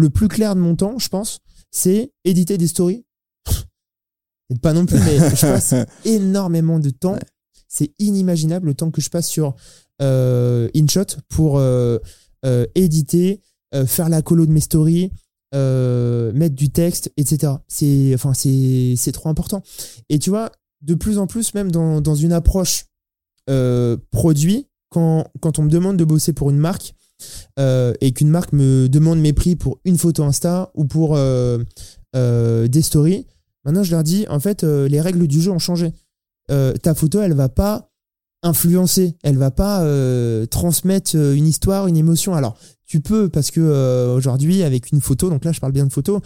plus clair de mon temps, je pense, c'est éditer des stories. Pas non plus, mais je <laughs> passe énormément de temps. C'est inimaginable le temps que je passe sur euh, InShot pour euh, euh, éditer, faire la colo de mes stories, mettre du texte, etc. C'est enfin c'est c'est trop important. Et tu vois, de plus en plus, même dans, dans une approche produit, quand, quand on me demande de bosser pour une marque euh, et qu'une marque me demande mes prix pour une photo Insta ou pour euh, euh, des stories, maintenant je leur dis en fait les règles du jeu ont changé. Ta photo, elle va pas influencer, elle va pas transmettre une histoire, une émotion. Alors tu peux parce que aujourd'hui avec une photo, donc là je parle bien de photo,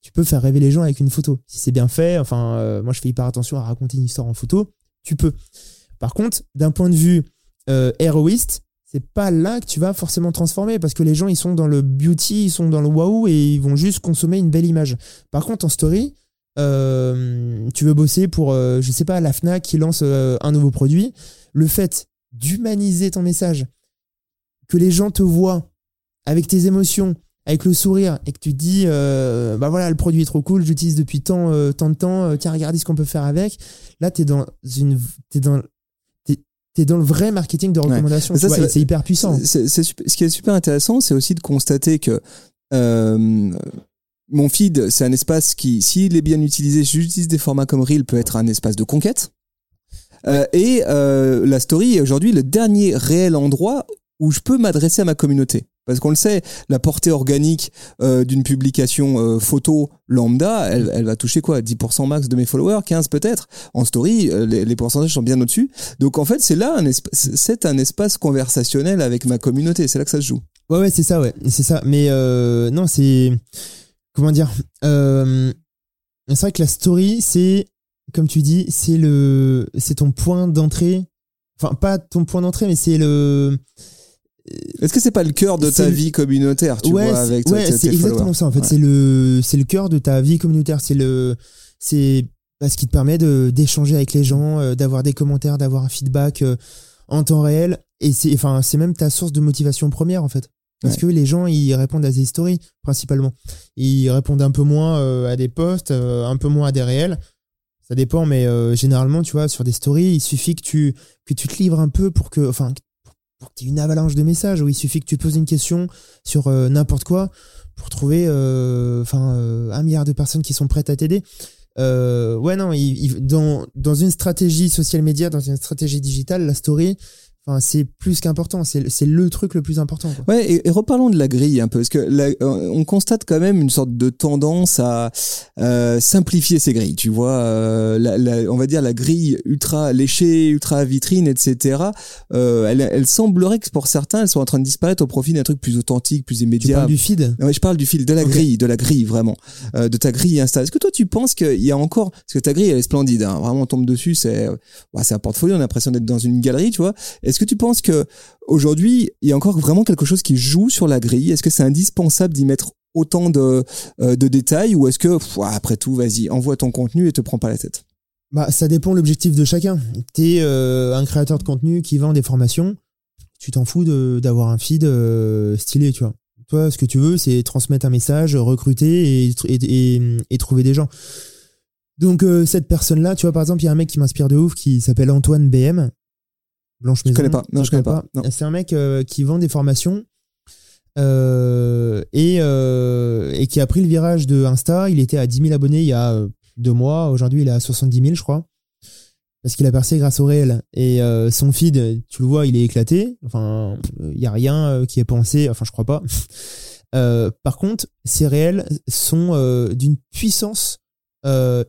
tu peux faire rêver les gens avec une photo. Si c'est bien fait, enfin moi je fais hyper attention à raconter une histoire en photo, tu peux. Par contre, d'un point de vue héroïste, c'est pas là que tu vas forcément transformer parce que les gens ils sont dans le beauty, ils sont dans le waouh et ils vont juste consommer une belle image. Par contre, en story, euh, tu veux bosser pour, euh, je sais pas, la Fnac qui lance euh, un nouveau produit. Le fait d'humaniser ton message, que les gens te voient avec tes émotions, avec le sourire et que tu dis, euh, bah voilà, le produit est trop cool, j'utilise depuis tant, euh, tant de temps, tiens, regardez ce qu'on peut faire avec. Là, t'es dans une, t'es dans, t'es, dans le vrai marketing de recommandation. C'est- hyper puissant. Ce qui est super intéressant, c'est aussi de constater que euh, mon feed, c'est un espace qui, s'il est bien utilisé, j'utilise des formats comme Reel, peut être un espace de conquête. Euh, et euh, la story est aujourd'hui le dernier réel endroit où je peux m'adresser à ma communauté. Parce qu'on le sait, la portée organique euh, d'une publication euh, photo lambda, elle, elle va toucher quoi? 10% max de mes followers, 15 peut-être? En story, euh, les, pourcentages sont bien au-dessus. Donc en fait, c'est là un c'est un espace conversationnel avec ma communauté. C'est là que ça se joue. Ouais, ouais, c'est ça, ouais. C'est ça. Mais euh, non, c'est. comment dire euh, C'est vrai que la story, c'est comme tu dis, c'est le, c'est ton point d'entrée. Enfin, pas ton point d'entrée, mais c'est le. Est-ce que c'est pas le cœur de ta le- vie communautaire, tu ouais, vois, c'est- avec ouais, c'est exactement ça. En fait, Ouais. c'est le, c'est le cœur de ta vie communautaire. C'est le, c'est bah, ce qui te permet de d'échanger avec les gens, euh, d'avoir des commentaires, d'avoir un feedback euh, en temps réel. Et c'est, enfin, c'est même ta source de motivation première en fait. Parce que les gens, ils répondent à des stories principalement. Ils répondent un peu moins euh, à des posts, euh, un peu moins à des réels. Ça dépend, mais euh, généralement, tu vois, sur des stories, il suffit que tu que tu te livres un peu pour que, enfin, pour une avalanche de messages. Où il suffit que tu poses une question sur euh, n'importe quoi pour trouver, euh, enfin, euh, un milliard de personnes qui sont prêtes à t'aider. Ouais, non, dans dans une stratégie social media, dans une stratégie digitale, la story, enfin, c'est plus qu'important. C'est le- truc le plus important. Quoi. Ouais, et, et reparlons de la grille un peu, parce que la- euh, on constate quand même une sorte de tendance à euh, simplifier ces grilles. Tu vois, euh, la, la- on va dire la grille ultra léchée, ultra vitrine, etc. Euh, elle, elle semblerait que pour certains, elles sont en train de disparaître au profit d'un truc plus authentique, plus Tu immédiat. parles du feed? Ouais, je parle du fil, de la grille, de la grille vraiment, de ta grille Insta. Est-ce que toi tu penses qu'il y a encore, parce que ta grille elle est splendide, hein, vraiment on tombe dessus, c'est, ouais, c'est un portfolio, on a l'impression d'être dans une galerie, tu vois. Est-ce que tu penses que aujourd'hui il y a encore vraiment quelque chose qui joue sur la grille? Est-ce que c'est indispensable d'y mettre autant de, euh, de détails? Ou est-ce que après tout, vas-y, envoie ton contenu et te prends pas la tête? Bah, ça dépend de l'objectif de chacun. T'es euh, un créateur de contenu qui vend des formations, tu t'en fous d'avoir un feed euh, stylé, tu vois. Toi, ce que tu veux, c'est transmettre un message, recruter et, et, et, trouver des gens. Donc, cette personne-là, tu vois, par exemple, il y a un mec qui m'inspire de ouf qui s'appelle Antoine BM. Blanche Maison. connais pas. Non, Tu je connais connais pas. C'est un mec euh, qui vend des formations euh, et, euh, et qui a pris le virage de Insta. Il était à 10 000 abonnés il y a deux mois. Aujourd'hui, il est à 70 000, je crois. Parce qu'il a percé grâce au réel. Et son feed, tu le vois, il est éclaté. Enfin, il y a rien qui est pensé. Enfin, je crois pas. <laughs> Par contre, ces réels sont d'une puissance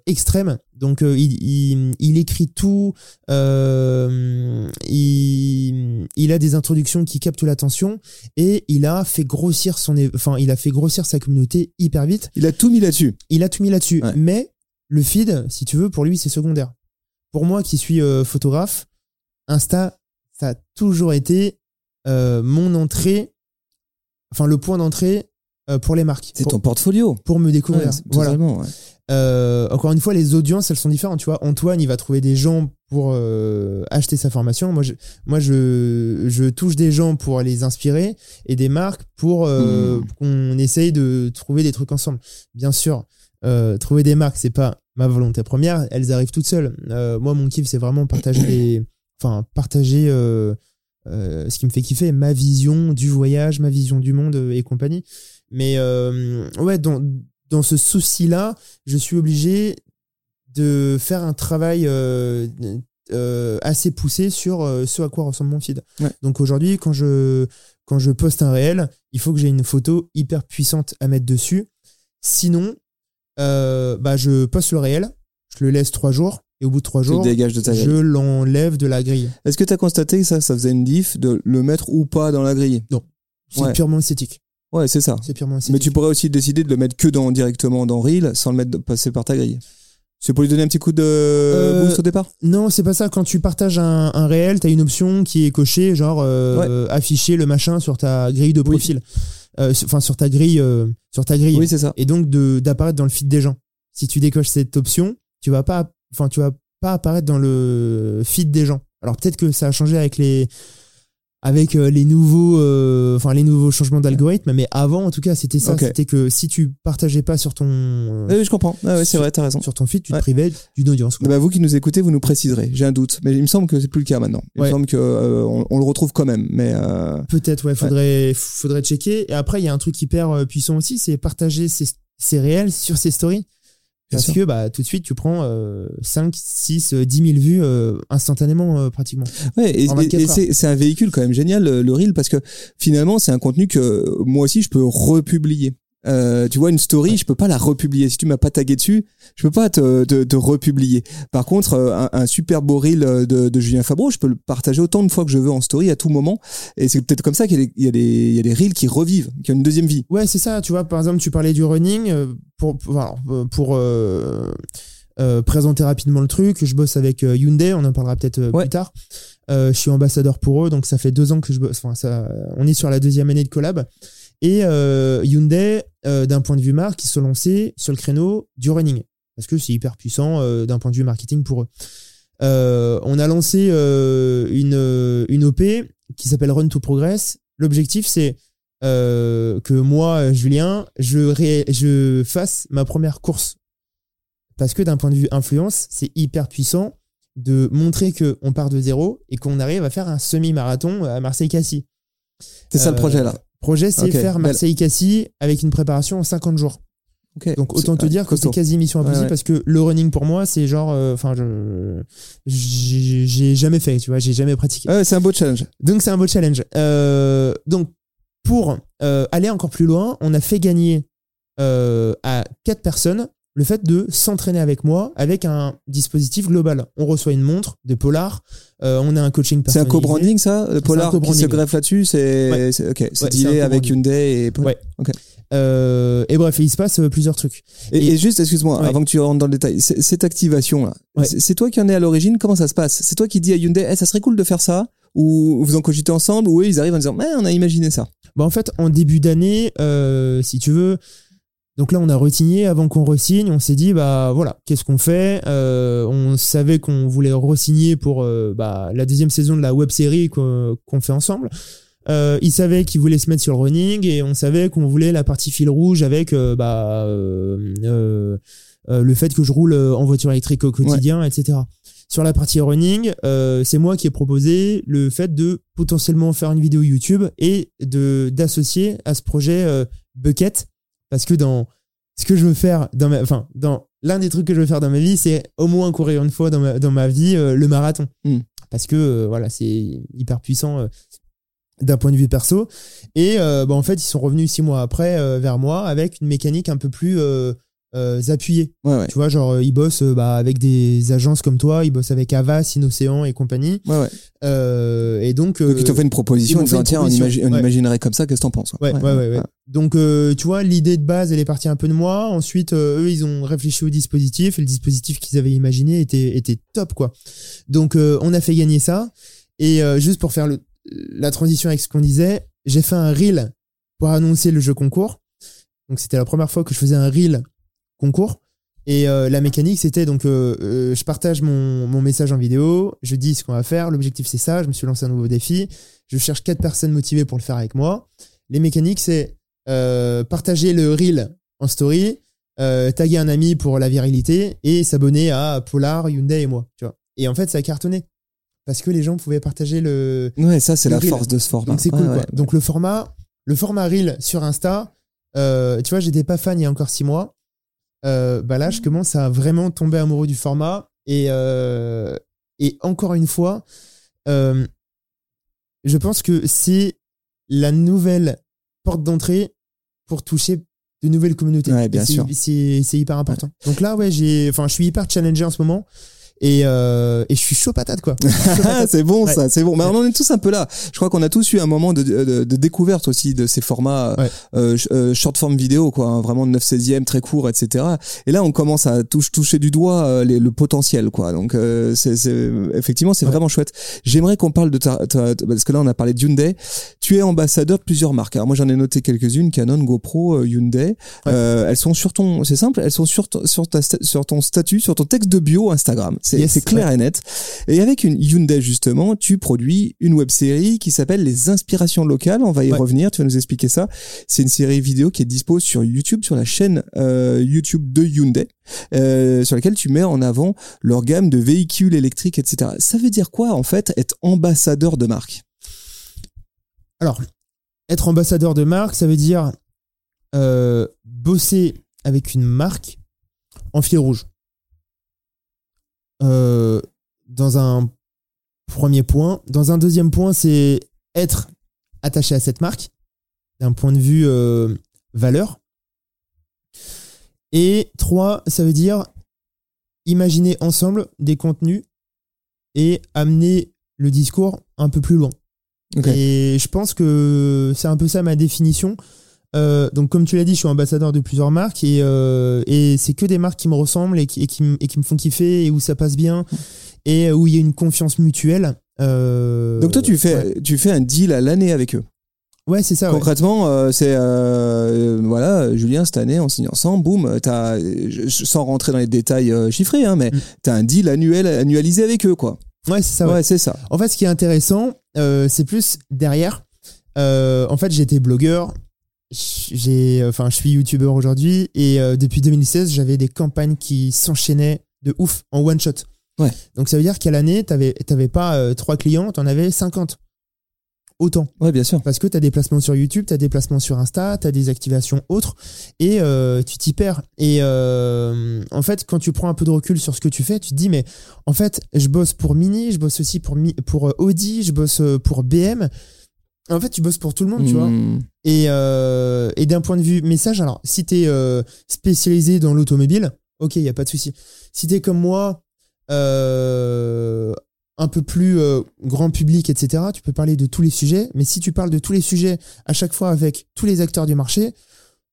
extrême. Donc, euh, il, il, il écrit tout. euh, il, il a des introductions qui captent l'attention et il a fait grossir son, enfin, il a fait grossir sa communauté hyper vite. Il a tout mis là-dessus. Il a tout mis là-dessus. Ouais. Mais le feed, si tu veux, pour lui, c'est secondaire. Pour moi, qui suis euh, photographe, Insta, ça a toujours été euh, mon entrée, enfin le point d'entrée euh, pour les marques. C'est ton portfolio. pour me découvrir. Ouais, c'est- voilà. totalement, ouais. Euh, encore une fois, les audiences, elles sont différentes. Tu vois, Antoine, il va trouver des gens pour euh, acheter sa formation. Moi, je, moi, je, je touche des gens pour les inspirer et des marques pour euh, Mhm. qu'on essaye de trouver des trucs ensemble. Bien sûr, trouver des marques, c'est pas ma volonté première. Elles arrivent toutes seules. Moi, mon kiff, c'est vraiment partager les, enfin, partager ce qui me fait kiffer, ma vision du voyage, ma vision du monde et compagnie. Mais euh, ouais, dans, dans ce souci-là, je suis obligé de faire un travail euh, euh, assez poussé sur euh, ce à quoi ressemble mon feed. Ouais. Donc aujourd'hui, quand je, quand je poste un réel, il faut que j'ai une photo hyper puissante à mettre dessus. Sinon, bah, je poste le réel, je le laisse trois jours, et au bout de trois jours, de je l'enlève de la grille. Est-ce que tu as constaté que ça, ça faisait une diff de le mettre ou pas dans la grille? C'est Ouais. purement esthétique. Ouais, c'est ça. C'est purement esthétique. Mais tu pourrais aussi décider de le mettre que dans, directement dans Reel sans le mettre de- passer par ta grille. C'est pour lui donner un petit coup de Euh, boost au départ? Non, c'est pas ça. Quand tu partages un, un réel, t'as une option qui est cochée, genre euh, afficher le machin sur ta grille de profil, Euh, enfin sur ta grille, euh, sur ta grille, Oui, c'est ça. et donc d'apparaître dans le feed des gens. Si tu décoches cette option, tu vas pas, enfin tu vas pas apparaître dans le feed des gens. Alors peut-être que ça a changé avec les avec euh, les nouveaux euh, enfin les nouveaux changements d'algorithme mais avant en tout cas c'était ça c'était que si tu partageais pas sur ton euh, Oui, je comprends. Ah ouais, c'est vrai, t'as raison. sur ton feed tu Ouais. te privais d'une audience. Bah, vous qui nous écoutez, vous nous préciserez. J'ai un doute, mais il me semble que c'est plus le cas maintenant. Il Ouais. me semble que euh, on, on le retrouve quand même, mais euh, Peut-être, ouais, faudrait, faudrait checker. Et après, il y a un truc hyper puissant aussi, c'est partager ses, ses réels sur ses stories. Parce sûr. que bah, tout de suite, tu prends euh, 5, 6, euh, 10 000 vues euh, instantanément, euh, pratiquement. ouais. Et, En et- 24 et c'est c'est un véhicule quand même génial le, le Reel parce que finalement c'est un contenu que moi aussi je peux republier. Euh, tu vois une story, je peux pas la republier. Si tu m'as pas tagué dessus, je peux pas te, te, te republier. Par contre, euh, un, un super beau reel de, de Julien Fabreau, je peux le partager autant de fois que je veux en story à tout moment. Et c'est peut-être comme ça qu'il y a des, il y a des, reels qui revivent, qui ont une deuxième vie. Ouais, c'est ça. Tu vois, par exemple, tu parlais du running. euh, Pour, pour, euh, pour, euh, euh, présenter rapidement le truc, je bosse avec euh, Hyundai. On en parlera peut-être euh, Ouais. plus tard. Euh, je suis ambassadeur pour eux, donc ça fait deux ans que je bosse. Enfin, ça, on est sur la deuxième année de collab. Et euh, Hyundai, euh, d'un point de vue marque, ils se sont lancés sur le créneau du running parce que c'est hyper puissant euh, d'un point de vue marketing pour eux. On a lancé une, une OP qui s'appelle Run to Progress. L'objectif, c'est que moi, Julien, je, ré- je fasse ma première course. Parce que d'un point de vue influence, c'est hyper puissant de montrer qu'on part de zéro et qu'on arrive à faire un semi-marathon à Marseille-Cassis. C'est ça le projet là. Projet, c'est faire. Marseille-Cassis avec une préparation en 50 jours. Ok. Donc autant te dire que c'est quasi mission impossible Ouais, ouais. parce que le running pour moi, c'est genre, euh, enfin, je j'ai j'ai jamais fait, tu vois, j'ai jamais pratiqué. Ouais, c'est un beau challenge. Donc c'est un beau challenge. Euh, donc pour euh, aller encore plus loin, on a fait gagner euh, à quatre personnes le fait de s'entraîner avec moi avec un dispositif global. On reçoit une montre de Polar, euh, on a un coaching C'est un personnalisé. co-branding ça, Polar qui se greffe là-dessus, c'est Ouais. c'est- ok, c'est Ouais, dealé un avec. Hyundai et Ouais. Euh, et bref, il se passe euh, plusieurs trucs. Et, Et- et juste, excuse-moi, Ouais. avant que tu rentres dans le détail, cette activation-là, Ouais. c'est c'est toi qui en es à l'origine Comment ça se passe? C'est toi qui dis à Hyundai, Eh, ça serait cool de faire ça Ou vous en cogitez ensemble Ou eux, ils arrivent en disant, Eh, on a imaginé ça Bah en fait, en début d'année, euh, si tu veux, donc là, on a resigné. Avant qu'on resigne, on s'est dit, bah voilà, qu'est-ce qu'on fait? Euh, On savait qu'on voulait resigner pour euh, bah, la deuxième saison de la web série qu'on fait ensemble. Euh, ils savaient qu'ils voulaient se mettre sur le running et on savait qu'on voulait la partie fil rouge avec euh, bah, euh, le fait que je roule en voiture électrique au quotidien, etc. Sur la partie running, euh, c'est moi qui ai proposé le fait de potentiellement faire une vidéo YouTube et de d'associer à ce projet euh, Bucket parce que dans ce que je veux faire dans ma enfin dans l'un des trucs que je veux faire dans ma vie, c'est au moins courir une fois dans ma, dans ma vie euh, le marathon. Mm. Parce que euh, voilà, c'est hyper puissant euh, d'un point de vue perso et bah, en fait, ils sont revenus six mois après vers moi avec une mécanique un peu plus euh, appuyée. Ouais, ouais. Tu vois, genre, euh, ils bossent euh, bah, avec des agences comme toi, ils bossent avec Avas, Inocéan et compagnie. ouais, ouais. Euh, et donc. Donc, ils t'ont euh, fait une proposition en disant, tiens, on, imagi- on imaginerait comme ça, qu'est-ce que t'en penses Ouais, ouais, ouais, ouais. Donc, euh, tu vois, l'idée de base, elle est partie un peu de moi. Ensuite, euh, eux, ils ont réfléchi au dispositif et le dispositif qu'ils avaient imaginé était, était top, quoi. Donc, euh, on a fait gagner ça. Et euh, juste pour faire le, la transition avec ce qu'on disait, j'ai fait un reel pour annoncer le jeu concours. Donc, c'était la première fois que je faisais un reel concours. Et euh, la mécanique, c'était donc, euh, euh, je partage mon, mon message en vidéo, je dis ce qu'on va faire, l'objectif c'est ça, je me suis lancé un nouveau défi, je cherche quatre personnes motivées pour le faire avec moi. Les mécaniques, c'est partager le reel en story, taguer un ami pour la virilité et s'abonner à Polar, Hyundai et moi. Tu vois. Et en fait, ça a cartonné parce que les gens pouvaient partager le. Ouais, ça, c'est la reel. force de ce format. Donc c'est cool Ouais, quoi. ouais. Donc le format, le format reel sur Insta, tu vois, j'étais pas fan il y a encore six mois. Euh, bah là, je commence à vraiment tomber amoureux du format et euh, et encore une fois, euh, je pense que c'est la nouvelle porte d'entrée pour toucher de nouvelles communautés. Ouais, bien sûr. C'est c'est hyper important. Donc là, ouais, j'ai, enfin, je suis hyper challengé en ce moment et euh, et je suis chaud patate quoi. <laughs> C'est bon Ouais. ça, c'est bon. Mais on en est tous un peu là. Je crois qu'on a tous eu un moment de, de, de découverte aussi de ces formats Ouais. euh, euh, short form vidéo, quoi, hein, vraiment de 9 16e, très court, etc. Et là, on commence à touche, toucher du doigt euh, les- le potentiel, quoi. Donc, euh, c'est, effectivement, c'est vraiment chouette. J'aimerais qu'on parle de ta, ta- ta- parce que là, on a parlé de Hyundai. Tu es ambassadeur de plusieurs marques. Alors moi, j'en ai noté quelques-unes Canon, GoPro, Hyundai. Euh, elles sont sur ton, c'est simple, elles sont sur, ton- sur, ta, sur ton statut, sur ton texte de bio Instagram. C'est, Yes, clair et net. Et avec une Hyundai justement, tu produis une web série qui s'appelle Les Inspirations locales. On va y Ouais. revenir. Tu vas nous expliquer ça. C'est une série vidéo qui est dispo sur YouTube, sur la chaîne euh, YouTube de Hyundai, euh, sur laquelle tu mets en avant leur gamme de véhicules électriques, etc. Ça veut dire quoi en fait être ambassadeur de marque? Alors, être ambassadeur de marque, ça veut dire euh, bosser avec une marque en fil rouge. Euh, dans un premier point. Dans un deuxième point, c'est être attaché à cette marque d'un point de vue euh, valeur. Et trois, ça veut dire imaginer ensemble des contenus et amener le discours un peu plus loin. Et je pense que c'est un peu ça ma définition. Euh, donc comme tu l'as dit, je suis ambassadeur de plusieurs marques et, euh, et c'est que des marques qui me ressemblent et qui, et, qui, me- et qui me font kiffer et où ça passe bien et où il y a une confiance mutuelle. Euh, Donc toi, tu fais, Ouais, tu fais un deal à l'année avec eux. Ouais, c'est ça. Concrètement, c'est voilà, Julien, cette année, on signe ensemble, boum, t'as, sans rentrer dans les détails chiffrés, hein, mais Mm. t'as un deal annuel, annualisé avec eux, quoi. Ouais, c'est ça. ouais, ouais. c'est ça. En fait, ce qui est intéressant, c'est plus derrière. En fait, j'étais blogueur. J'ai, enfin, je suis youtubeur aujourd'hui et euh, depuis 2016, j'avais des campagnes qui s'enchaînaient de ouf en one shot. Ouais. Donc ça veut dire qu'à l'année, t'avais, t'avais pas euh, trois clients, t'en avais 50. Autant. Ouais, bien sûr. Parce que t'as des placements sur YouTube, t'as des placements sur Insta, t'as des activations autres et euh, tu t'y perds. Et euh, en fait, quand tu prends un peu de recul sur ce que tu fais, tu te dis, mais en fait, je bosse pour Mini, je bosse aussi pour, Mi- pour euh, Audi, je bosse euh, pour BM. En fait, tu bosses pour tout le monde, tu vois. Mm. Et, euh, et d'un point de vue message, alors si t'es euh, spécialisé dans l'automobile, ok, il y a pas de souci. Si t'es comme moi, euh, un peu plus grand public, etc., tu peux parler de tous les sujets. Mais si tu parles de tous les sujets à chaque fois avec tous les acteurs du marché,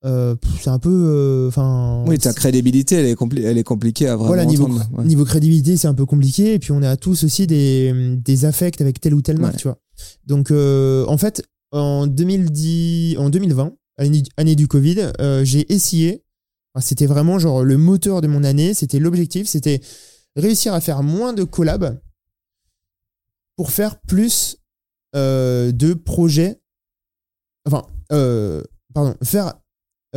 euh, c'est un peu, euh, enfin. Oui, ta crédibilité, elle est, compli- elle est compliquée à vraiment voilà, niveau, entendre. Ouais. niveau crédibilité, c'est un peu compliqué. Et puis, on a tous aussi des, des affects avec telle ou telle marque, Ouais. tu vois. Donc, euh, en fait, en, 2010, en 2020, année, année du Covid, j'ai essayé. enfin, C'était vraiment genre le moteur de mon année. C'était l'objectif. C'était réussir à faire moins de collabs pour faire plus de projets. Enfin, pardon, faire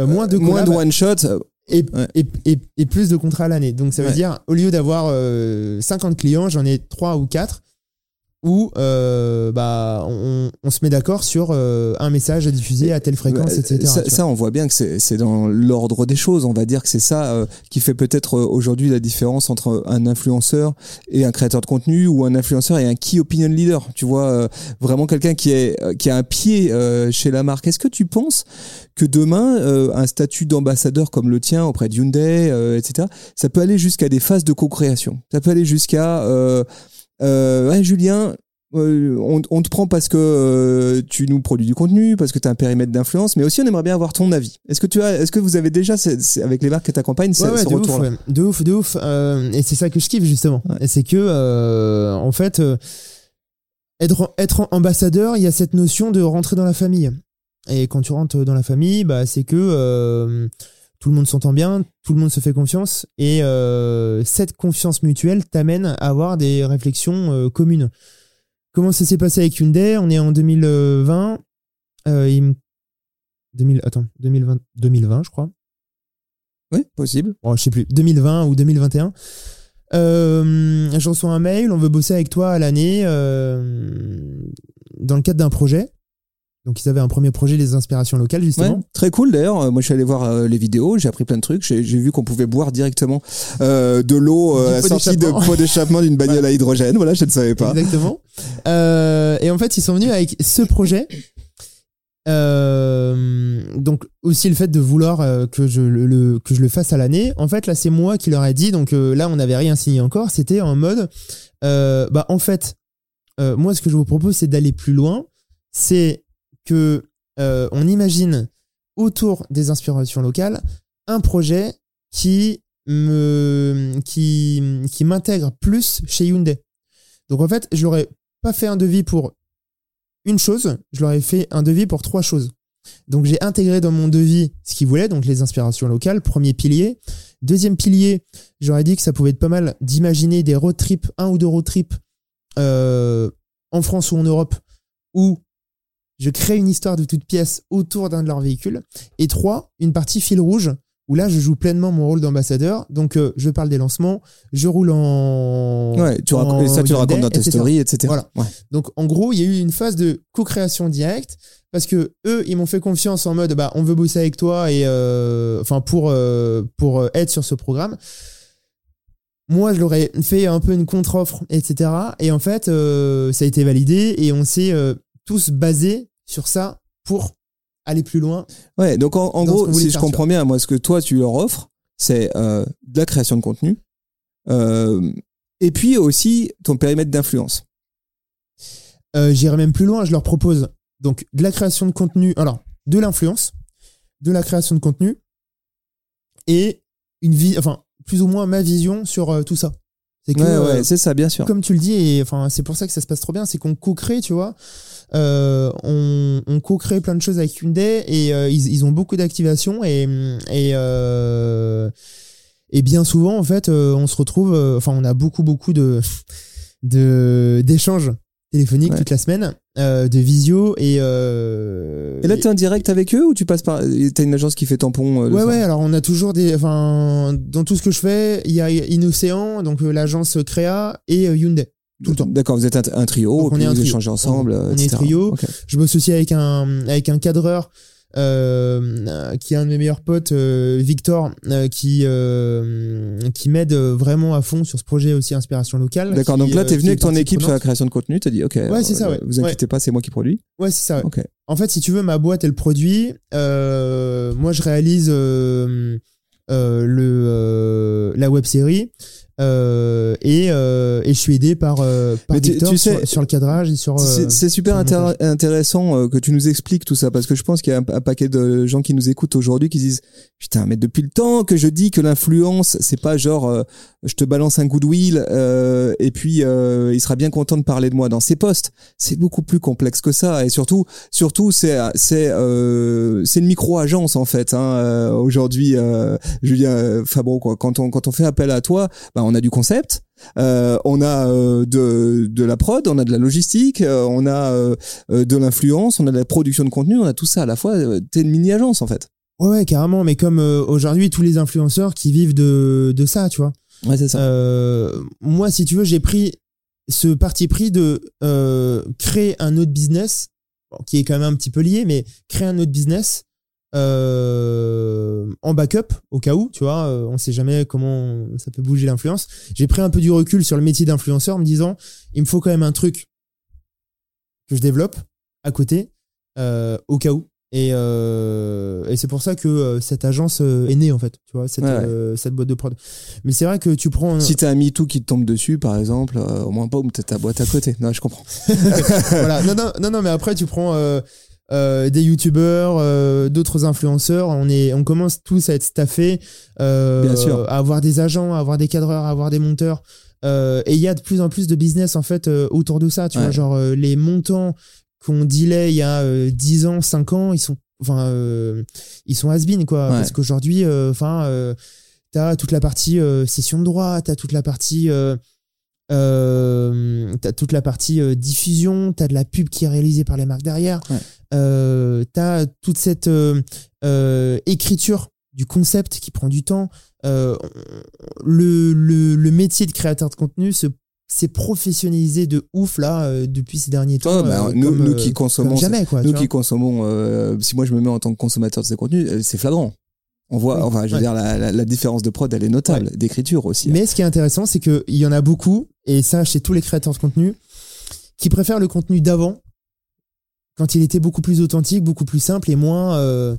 moins de Moins de one shot. euh, et, Ouais. et, et, et plus de contrats à l'année. Donc ça veut Ouais. dire, au lieu d'avoir euh, 50 clients, j'en ai 3 ou 4 où euh, bah, on, on se met d'accord sur euh, un message à diffuser à telle fréquence, Ouais, etc. Ça, on voit bien que c'est c'est dans l'ordre des choses. On va dire que c'est ça euh, qui fait peut-être euh, aujourd'hui la différence entre un influenceur et un créateur de contenu ou un influenceur et un key opinion leader. Tu vois, euh, vraiment quelqu'un qui, est, euh, qui a un pied euh, chez la marque. Est-ce que tu penses que demain, euh, un statut d'ambassadeur comme le tien auprès de Hyundai, euh, etc., ça peut aller jusqu'à des phases de co-création? Ça peut aller jusqu'à... Euh, ouais, Julien, euh, on, on te prend parce que euh, tu nous produis du contenu, parce que tu as un périmètre d'influence, mais aussi on aimerait bien avoir ton avis. Est-ce que tu as, est-ce que vous avez déjà, avec les marques que tu accompagnes, ce, Ouais, ouais, de ouf, ouais. de ouf, de ouf. Euh, et c'est ça que je kiffe justement. C'est que, en fait, être, être ambassadeur, il y a cette notion de rentrer dans la famille. Et quand tu rentres dans la famille, bah, c'est que tout le monde s'entend bien, tout le monde se fait confiance, et euh, cette confiance mutuelle t'amène à avoir des réflexions euh, communes. Comment ça s'est passé avec Hyundai? On est en 2020. Euh, il me- 2000, attends, 2020, 2020, je crois. Oui, possible. Bon, je sais plus, 2020 ou 2021. Euh, je reçois un mail, on veut bosser avec toi à l'année euh, dans le cadre d'un projet. Donc ils avaient un premier projet, les inspirations locales, Ouais, justement. très cool d'ailleurs. Euh, Moi, je suis allé voir euh, les vidéos, j'ai appris plein de trucs. J'ai vu qu'on pouvait boire directement euh, de l'eau euh, à la sortie de pot d'échappement d'une bagnole à hydrogène. Voilà, je ne savais pas. Exactement. Et en fait, ils sont venus avec ce projet. Donc aussi le fait de vouloir que je le, le- que je le fasse à l'année. En fait, là, c'est moi qui leur ai dit. Donc là, on n'avait rien signé encore. C'était en mode, bah en fait, moi, ce que je vous propose, c'est d'aller plus loin. C'est euh, on imagine autour des inspirations locales un projet qui me qui qui m'intègre plus chez Hyundai. Donc en fait, je leur ai pas fait un devis pour une chose, je leur ai fait un devis pour trois choses. Donc j'ai intégré dans mon devis ce qu'ils voulaient, donc les inspirations locales, premier pilier. Deuxième pilier, j'aurais dit que ça pouvait être pas mal d'imaginer des road trips, un ou deux road trips euh, en France ou en Europe, où je crée une histoire de toute pièce autour d'un de leurs véhicules. Et trois, une partie fil rouge, où là je joue pleinement mon rôle d'ambassadeur. Donc euh, je parle des lancements, je roule en... Ouais, tu en ça, tu le racontes dans tes etc. stories, etc. Voilà. Ouais. Donc en gros, il y a eu une phase de co-création directe parce que eux, ils m'ont fait confiance en mode bah on veut bosser avec toi et euh, enfin pour euh, pour euh, être sur ce programme. Moi, je leur ai fait un peu une contre-offre, etc. Et en fait, euh, ça a été validé et on s'est euh, tous basés sur ça pour aller plus loin. Ouais, donc en, gros, si je faire, comprends bien, moi, ce que toi, tu leur offres, c'est euh, de la création de contenu, euh, et puis aussi ton périmètre d'influence. Euh, J'irai même plus loin, je leur propose donc de la création de contenu, alors de l'influence, de la création de contenu et une vie, enfin plus ou moins ma vision sur tout ça. C'est que Ouais, euh, ouais, c'est ça, bien sûr. comme tu le dis, et enfin c'est pour ça que ça se passe trop bien, c'est qu'on co-crée, tu vois. Euh, on, on co-crée plein de choses avec Hyundai et euh, ils, ils ont beaucoup d'activations et et euh, et bien souvent en fait on se retrouve, enfin on a beaucoup beaucoup de de d'échanges téléphoniques Ouais. toute la semaine, euh, de visio et euh, Et là, t'es en direct avec eux ou tu passes par. T'as une agence qui fait tampon euh, Ouais, ouais, alors on a toujours des. Enfin, dans tout ce que je fais, il y a Inocéan, donc l'agence Créa, et Hyundai. Tout le temps. D'accord, vous êtes un, un trio, Donc, on puis est un vous trio. échangez ensemble. On- on est trio. Ok. Je bosse aussi avec un, avec un cadreur. Euh, qui est un de mes meilleurs potes, euh, Victor, euh, qui euh, qui m'aide vraiment à fond sur ce projet aussi inspiration locale. D'accord, donc là, euh, t'es qui venu avec ton équipe sur la création de contenu, t'as dit, ok, Ouais, c'est ça, euh, ouais. vous inquiétez pas, c'est moi qui produis. Ouais, c'est ça. ouais. En fait, si tu veux, ma boîte, elle produit. Euh, moi, je réalise euh, euh, le euh, la web série euh, et, euh, et je suis aidé par, euh, par tu- Victor tu sais, sur le cadrage et sur. euh, C'est c'est super sur intéressant euh, que tu nous expliques tout ça parce que je pense qu'il y a un, un paquet de gens qui nous écoutent aujourd'hui qui disent putain mais depuis le temps que je dis que l'influence c'est pas genre euh, je te balance un goodwill euh, et puis euh, il sera bien content de parler de moi dans ses posts c'est beaucoup plus complexe que ça et surtout surtout c'est c'est euh, c'est une micro agence en fait hein, euh, aujourd'hui euh, Julien euh, Fabreau quoi quand on quand on fait appel à toi bah, on a du concept euh, on a euh, de, de la prod, on a de la logistique, euh, on a de l'influence, on a de la production de contenu, on a tout ça à la fois. T'es une mini agence en fait. Ouais, ouais, carrément. Mais comme aujourd'hui, tous les influenceurs qui vivent de, de ça, tu vois. Ouais, c'est ça. Moi, si tu veux, j'ai pris ce parti pris de créer un autre business, bon, qui est quand même un petit peu lié, mais créer un autre business euh, en backup au cas où, tu vois, euh, on sait jamais comment ça peut bouger l'influence. J'ai pris un peu du recul sur le métier d'influenceur en me disant, il me faut quand même un truc que je développe à côté euh, au cas où. Et, euh, et c'est pour ça que cette agence est née en fait, tu vois, cette, Ouais, ouais. cette boîte de prod. Mais c'est vrai que tu prends. Si t'as un MeToo qui te tombe dessus, par exemple, au moins pas, ou t'as ta boîte à côté. Non, je comprends. <laughs> voilà. Non, non, non, non, mais après, tu prends euh, des youtubeurs, euh, d'autres influenceurs. On, est, on commence tous à être staffés, euh, Bien sûr. à avoir des agents, à avoir des cadreurs, à avoir des monteurs. Euh, et il y a de plus en plus de business en fait euh, autour de ça. Tu Ouais. vois, genre euh, les montants qu'on dilait il y a euh, 10 ans, 5 ans, ils sont, enfin, euh, ils sont has-been quoi. Ouais. Parce qu'aujourd'hui, enfin, euh, t'as toute la partie euh, session de droit, t'as toute la partie euh, t'as toute la partie euh, diffusion, t'as de la pub qui est réalisée par les marques derrière, Ouais. euh, t'as toute cette euh, euh, écriture du concept qui prend du temps. Euh, le, le, le métier de créateur de contenu se s'est professionnalisé de ouf là euh, depuis ces derniers temps. Toi, bah, nous, comme, nous qui consommons, jamais quoi. nous qui vois. consommons, euh, si moi je me mets en tant que consommateur de ces contenus, c'est flagrant. On voit, Oui. enfin, je veux Ouais. dire, la, la, la différence de prod, elle est notable, d'écriture aussi. Mais ce qui est intéressant, c'est qu'il y en a beaucoup, et ça chez tous les créateurs de contenu, qui préfèrent le contenu d'avant, quand il était beaucoup plus authentique, beaucoup plus simple et moins euh,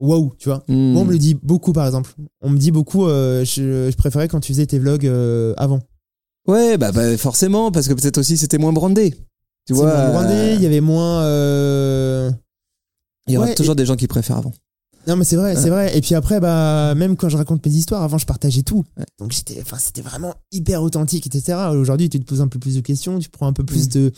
waouh, tu vois. Hmm. Moi, on me le dit beaucoup, par exemple. On me dit beaucoup, euh, je, je préférais quand tu faisais tes vlogs euh, avant. Ouais, bah, bah, forcément, parce que peut-être aussi c'était moins brandé. Tu vois, moins brandé, euh, il y avait moins. euh, il y aura ouais, toujours des gens qui préfèrent avant. Non, mais c'est vrai, c'est vrai. Et puis après, bah, même quand je raconte mes histoires, avant, je partageais tout. Donc, j'étais, enfin, c'était vraiment hyper authentique, etc. Aujourd'hui, tu te poses un peu plus de questions, tu prends un peu Mm. plus de,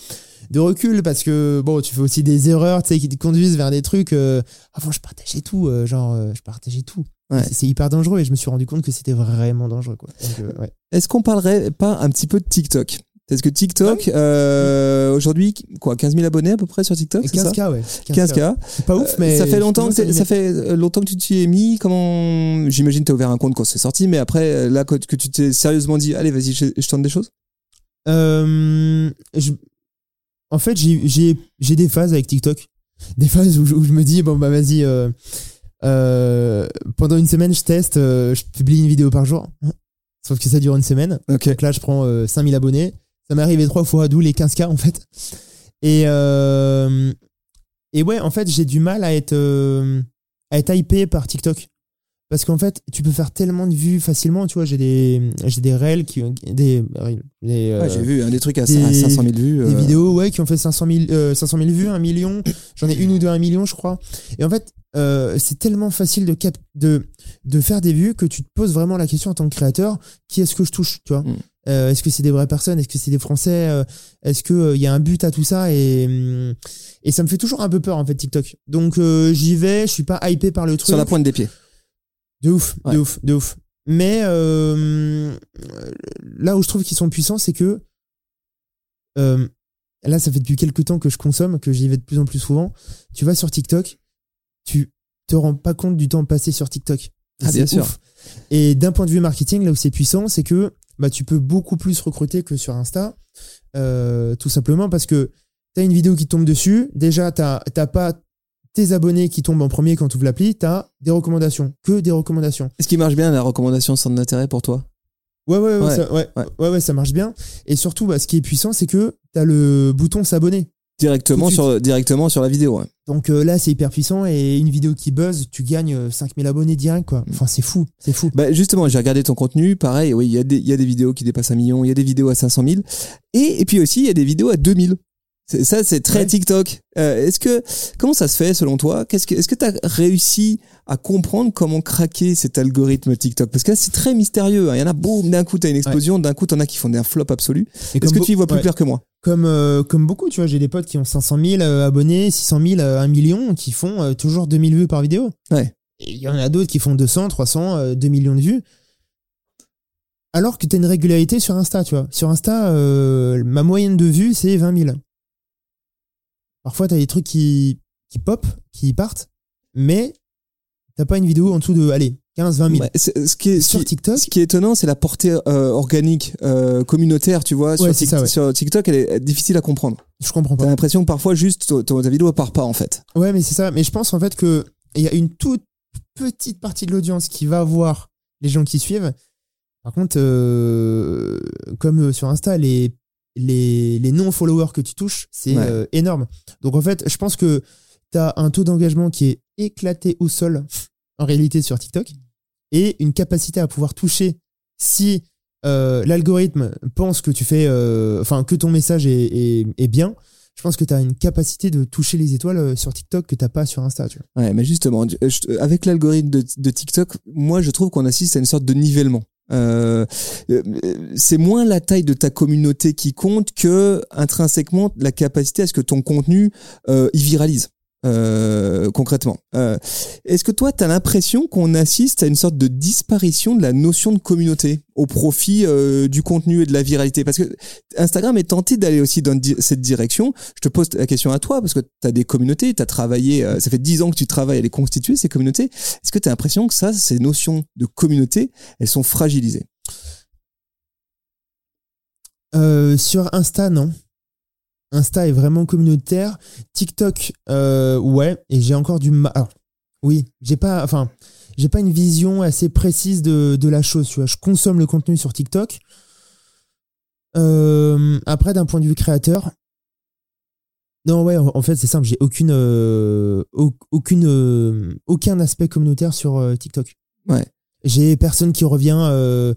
de recul parce que, bon, tu fais aussi des erreurs, tu sais, qui te conduisent vers des trucs. euh, avant, je partageais tout, euh, genre, euh, je partageais tout. Ouais. C'est, hyper dangereux et je me suis rendu compte que c'était vraiment dangereux, quoi. Donc, ouais. Est-ce qu'on parlerait pas un petit peu de TikTok? Parce que TikTok, Ah euh, aujourd'hui, quoi, 15 000 abonnés à peu près sur TikTok, c'est ça? 15K, ouais. 15K. C'est pas ouf, Euh, mais. ça fait longtemps que ça fait euh, longtemps que tu t'y es mis. Comment J'imagine t'as ouvert un compte quand c'est sorti, mais après là que que tu t'es sérieusement dit, allez vas-y, je, je tente des choses? Euh, je- En fait, j'ai- des phases avec TikTok. Des phases où je, où je me dis, bon, bah vas-y, pendant une semaine, je teste, je publie une vidéo par jour. Sauf que ça dure une semaine. Donc là, je prends euh, 5000 abonnés. Ça m'est arrivé trois fois, d'où les 15K en fait. Et, euh, et ouais, en fait, j'ai du mal à être, euh, à être hypé par TikTok. parce qu'en fait, tu peux faire tellement de vues facilement. Tu vois, j'ai des, j'ai des réels qui, des, des, euh, Ouais, j'ai vu hein, des trucs à, des- à 500 000 vues. des euh, vidéos ouais qui ont fait 500 000 euh, 500 000 vues un million j'en ai une ou deux un million je crois et en fait c'est tellement facile de, cap de de faire des vues que tu te poses vraiment la question en tant que créateur qui est-ce que je touche tu vois? Mm. Euh, est-ce que c'est des vraies personnes? Est-ce que c'est des français? Euh, est-ce que euh, il y a un but à tout ça? Et hum, et ça me fait toujours un peu peur en fait TikTok donc j'y vais je suis pas hypé par le truc sur la pointe des pieds. de ouf, Ouais. de ouf, de ouf. Mais euh, là où je trouve qu'ils sont puissants, c'est que euh, là, ça fait depuis quelques temps que je consomme, que j'y vais de plus en plus souvent. Tu vas sur TikTok, tu te rends pas compte du temps passé sur TikTok. Ah, bien sûr. Et d'un point de vue marketing, là où c'est puissant, c'est que bah, tu peux beaucoup plus recruter que sur Insta, euh, tout simplement parce que tu as une vidéo qui tombe dessus. Déjà, tu n'as pas tes abonnés qui tombent en premier quand tu ouvres l'appli, tu as des recommandations, que des recommandations. Est-ce qui marche bien la recommandation centre d'intérêt pour toi? Ouais, ouais, ouais, Ouais, ça, ouais, ouais. ouais, ouais, ça marche bien. Et surtout, bah, ce qui est puissant, c'est que tu as le bouton s'abonner. directement sur directement sur la vidéo. ouais. Donc euh, là, c'est hyper puissant et une vidéo qui buzz, tu gagnes euh, 5000 abonnés direct, quoi. Enfin, c'est fou, c'est fou. Bah justement, j'ai regardé ton contenu. Pareil, oui, il y a des y a des vidéos qui dépassent un million, il y a des vidéos à 500 000, et et puis aussi il y a des vidéos à 2000. Ça, c'est très Ouais. TikTok. Euh, est-ce que comment ça se fait selon toi? Qu'est-ce que est-ce que tu as réussi à comprendre comment craquer cet algorithme TikTok? Parce que là, c'est très mystérieux. hein. Il y en a boum, d'un coup t'as une explosion, d'un coup t'en as qui font des flops absolus. Et Est-ce que tu y vois plus ouais. clair que moi? Comme, euh, comme beaucoup, tu vois, j'ai des potes qui ont 500 000 euh, abonnés, 600 000, euh, 1 million, qui font euh, toujours 2000 vues par vidéo. Ouais. Il y en a d'autres qui font 200, 300, euh, 2 millions de vues. Alors que tu as une régularité sur Insta, tu vois. Sur Insta, euh, ma moyenne de vues, c'est 20 000. Parfois, tu as des trucs qui, qui pop, qui partent, mais t'as pas une vidéo en dessous de, allez, 15, 20 000. Ouais, c'est- ce qui est sur TikTok, Ce qui est étonnant, c'est la portée euh, organique, euh, communautaire, tu vois. Sur, Ouais, c'est Tik- ça, ouais. sur TikTok, elle est difficile à comprendre. je comprends pas. T'as l'impression que parfois, juste, ta vidéo part pas, en fait. Ouais, mais c'est ça. Mais je pense en fait que il y a une toute petite partie de l'audience qui va voir les gens qui suivent. Par contre, euh, comme sur Insta, les, les, les non-followers que tu touches, c'est Ouais. euh, énorme. Donc en fait, je pense que tu as un taux d'engagement qui est éclaté au sol en réalité sur TikTok et une capacité à pouvoir toucher si euh, l'algorithme pense que tu fais, euh, enfin que ton message est, est, est bien, je pense que tu as une capacité de toucher les étoiles sur TikTok que t'as pas sur Insta. Tu vois. Ouais, mais justement, je- avec l'algorithme de, de TikTok, moi, je trouve qu'on assiste à une sorte de nivellement. Euh, euh, c'est moins la taille de ta communauté qui compte que intrinsèquement la capacité à ce que ton contenu euh, y viralise. Euh, concrètement, Euh, est-ce que toi, tu as l'impression qu'on assiste à une sorte de disparition de la notion de communauté au profit euh, du contenu et de la viralité? Parce que Instagram est tenté d'aller aussi dans cette direction. Je te pose la question à toi, parce que tu as des communautés, tu as travaillé, euh, ça fait 10 ans que tu travailles à les constituer, ces communautés. Est-ce que tu as l'impression que ça, ces notions de communauté, elles sont fragilisées? Sur Insta, non. Insta est vraiment communautaire. TikTok, euh, ouais. Et j'ai encore du mal. alors, Oui, j'ai pas. Enfin, j'ai pas une vision assez précise de, de la chose. Tu vois, je consomme le contenu sur TikTok. Euh, après, d'un point de vue créateur, non, ouais, en en fait, c'est simple. J'ai aucune, euh, au- aucune, euh, aucun aspect communautaire sur TikTok. Ouais. J'ai personne qui revient euh,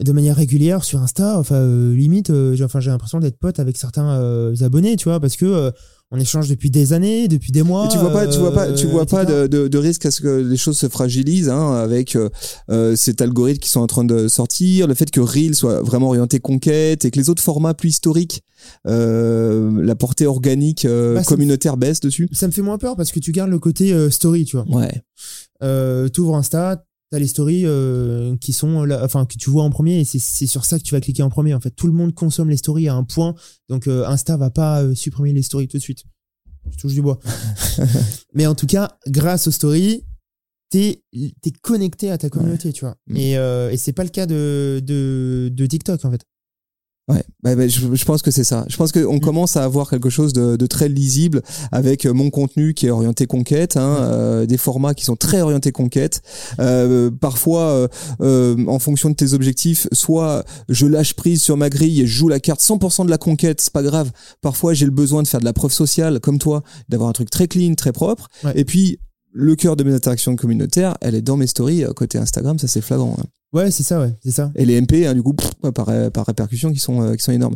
de manière régulière sur Insta. Enfin, euh, limite, euh, j'ai enfin, j'ai l'impression d'être pote avec certains euh, abonnés, tu vois, parce que euh, on échange depuis des années, depuis des mois. Et tu vois pas, tu vois pas, tu euh, vois pas etc. de, de, de risque à ce que les choses se fragilisent hein, avec euh, euh, cet algorithme qui sont en train de sortir, le fait que Reel soit vraiment orienté conquête et que les autres formats plus historiques, euh, la portée organique euh, Bah, me communautaire baisse dessus. Ça me fait moins peur parce que tu gardes le côté euh, story, tu vois. Ouais. Euh, T'ouvres Insta, t'as les stories euh, qui sont là, enfin que tu vois en premier et c'est c'est sur ça que tu vas cliquer en premier. En fait, tout le monde consomme les stories à un point, donc euh, Insta va pas euh, supprimer les stories tout de suite. Je touche du bois. <laughs> Mais en tout cas, grâce aux stories, t'es es connecté à ta communauté, tu vois. Mm. Et, euh, et c'est pas le cas de, de, de TikTok en fait. Ouais, bah, bah, je, je pense que c'est ça. Je pense qu'on commence à avoir quelque chose de, de très lisible avec euh, mon contenu qui est orienté conquête, hein, euh, des formats qui sont très orientés conquête. Euh, parfois, euh, euh, en fonction de tes objectifs, soit je lâche prise sur ma grille et je joue la carte 100% de la conquête, c'est pas grave. Parfois, j'ai le besoin de faire de la preuve sociale, comme toi, d'avoir un truc très clean, très propre. Ouais. Et puis le cœur de mes interactions communautaires, elle est dans mes stories côté Instagram, ça c'est flagrant. hein. Ouais, c'est ça, ouais, c'est ça. Et les MP, hein, du coup, par, par répercussion, qui sont, euh, qui sont énormes.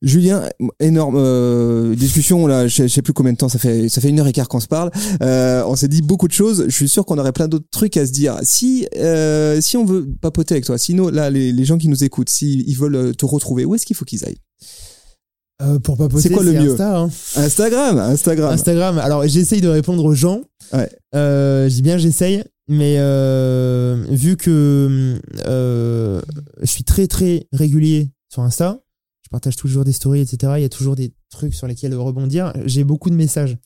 Julien, énorme euh, discussion là. Je sais- plus combien de temps ça fait. Ça fait une heure et quart qu'on se parle. Euh, on s'est dit beaucoup de choses. Je suis sûr qu'on aurait plein d'autres trucs à se dire. Si euh, si on veut papoter avec toi, sinon là les, les gens qui nous écoutent, s'ils ils veulent euh, te retrouver, où est-ce qu'il faut qu'ils aillent? Euh, pour pas C'est poster, quoi le mieux Insta, hein. Instagram, Instagram. Instagram. Alors, j'essaye de répondre aux gens. Ouais. Euh, je dis bien j'essaye, mais euh, vu que euh, je suis très très régulier sur Insta, je partage toujours des stories, etc. Il y a toujours des trucs sur lesquels rebondir. J'ai beaucoup de messages.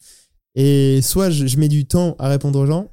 Et soit je, je mets du temps à répondre aux gens,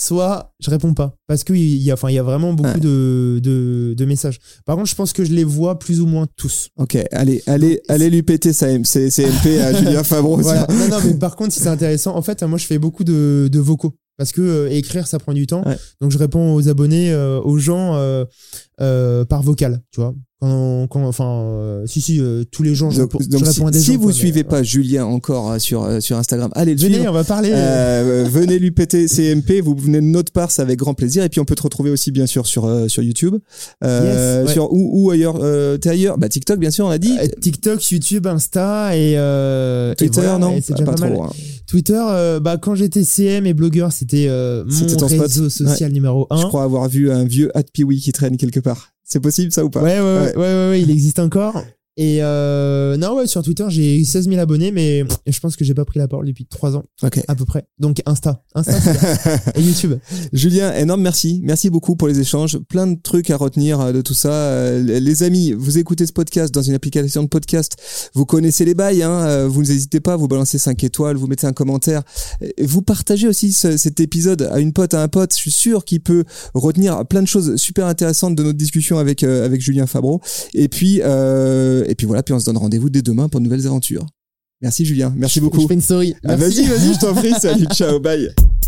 soit je réponds pas. Parce qu'il y a, enfin, il y a vraiment beaucoup Ouais. de, de, de messages. Par contre, je pense que je les vois plus ou moins tous. Ok, allez, allez, allez lui péter sa M- ses, ses MP à <laughs> Julien Favreau. Voilà. Non, non, mais par contre, si c'est intéressant, en fait, moi, je fais beaucoup de, de vocaux. Parce que euh, écrire, ça prend du temps. Ouais. Donc, je réponds aux abonnés, euh, aux gens euh, par vocal, tu vois. Quand, quand, enfin, si, si, tous les jours, je, Donc, réponds, donc je si, réponds à des si gens. vous quoi, suivez mais, pas Julien encore sur sur Instagram, allez le Venez, suivre. on va parler. <laughs> Venez lui péter ses MP, vous venez de notre part, c'est avec grand plaisir. Et puis on peut te retrouver aussi bien sûr sur sur YouTube, Yes, ouais. sur où ailleurs, t'es ailleurs, bah TikTok bien sûr on a dit. TikTok, YouTube, Insta et, et Twitter voilà, non, et c'est Ah, déjà pas mal. trop. hein. Twitter, euh, bah, quand j'étais CM et blogueur, c'était euh, mon spot. réseau social numéro Je 1. crois avoir vu un vieux Hat Peewee qui traîne quelque part. C'est possible ça ou pas? Ouais, Ouais. ouais, ouais, ouais, il existe encore. Et euh, non, ouais, sur Twitter, j'ai 16 000 abonnés, mais je pense que j'ai pas pris la parole depuis 3 ans, Ok. à peu près. Donc Insta, Insta <laughs> et YouTube. Julien, énorme merci. Merci beaucoup pour les échanges. Plein de trucs à retenir euh, de tout ça. Euh, Les amis, vous écoutez ce podcast dans une application de podcast. Vous connaissez les bails. Hein. Euh, Vous n'hésitez pas, vous balancez 5 étoiles, vous mettez un commentaire. Vous partagez aussi ce- cet épisode à une pote, à un pote. Je suis sûr qu'il peut retenir plein de choses super intéressantes de notre discussion avec, euh, avec Julien Fabreau. Et puis, euh, et puis voilà, puis on se donne rendez-vous dès demain pour de nouvelles aventures. Merci Julien. Merci beaucoup. Je fais une story. Ah, vas-y, vas-y, je t'en prie. Salut, ciao, bye. <laughs>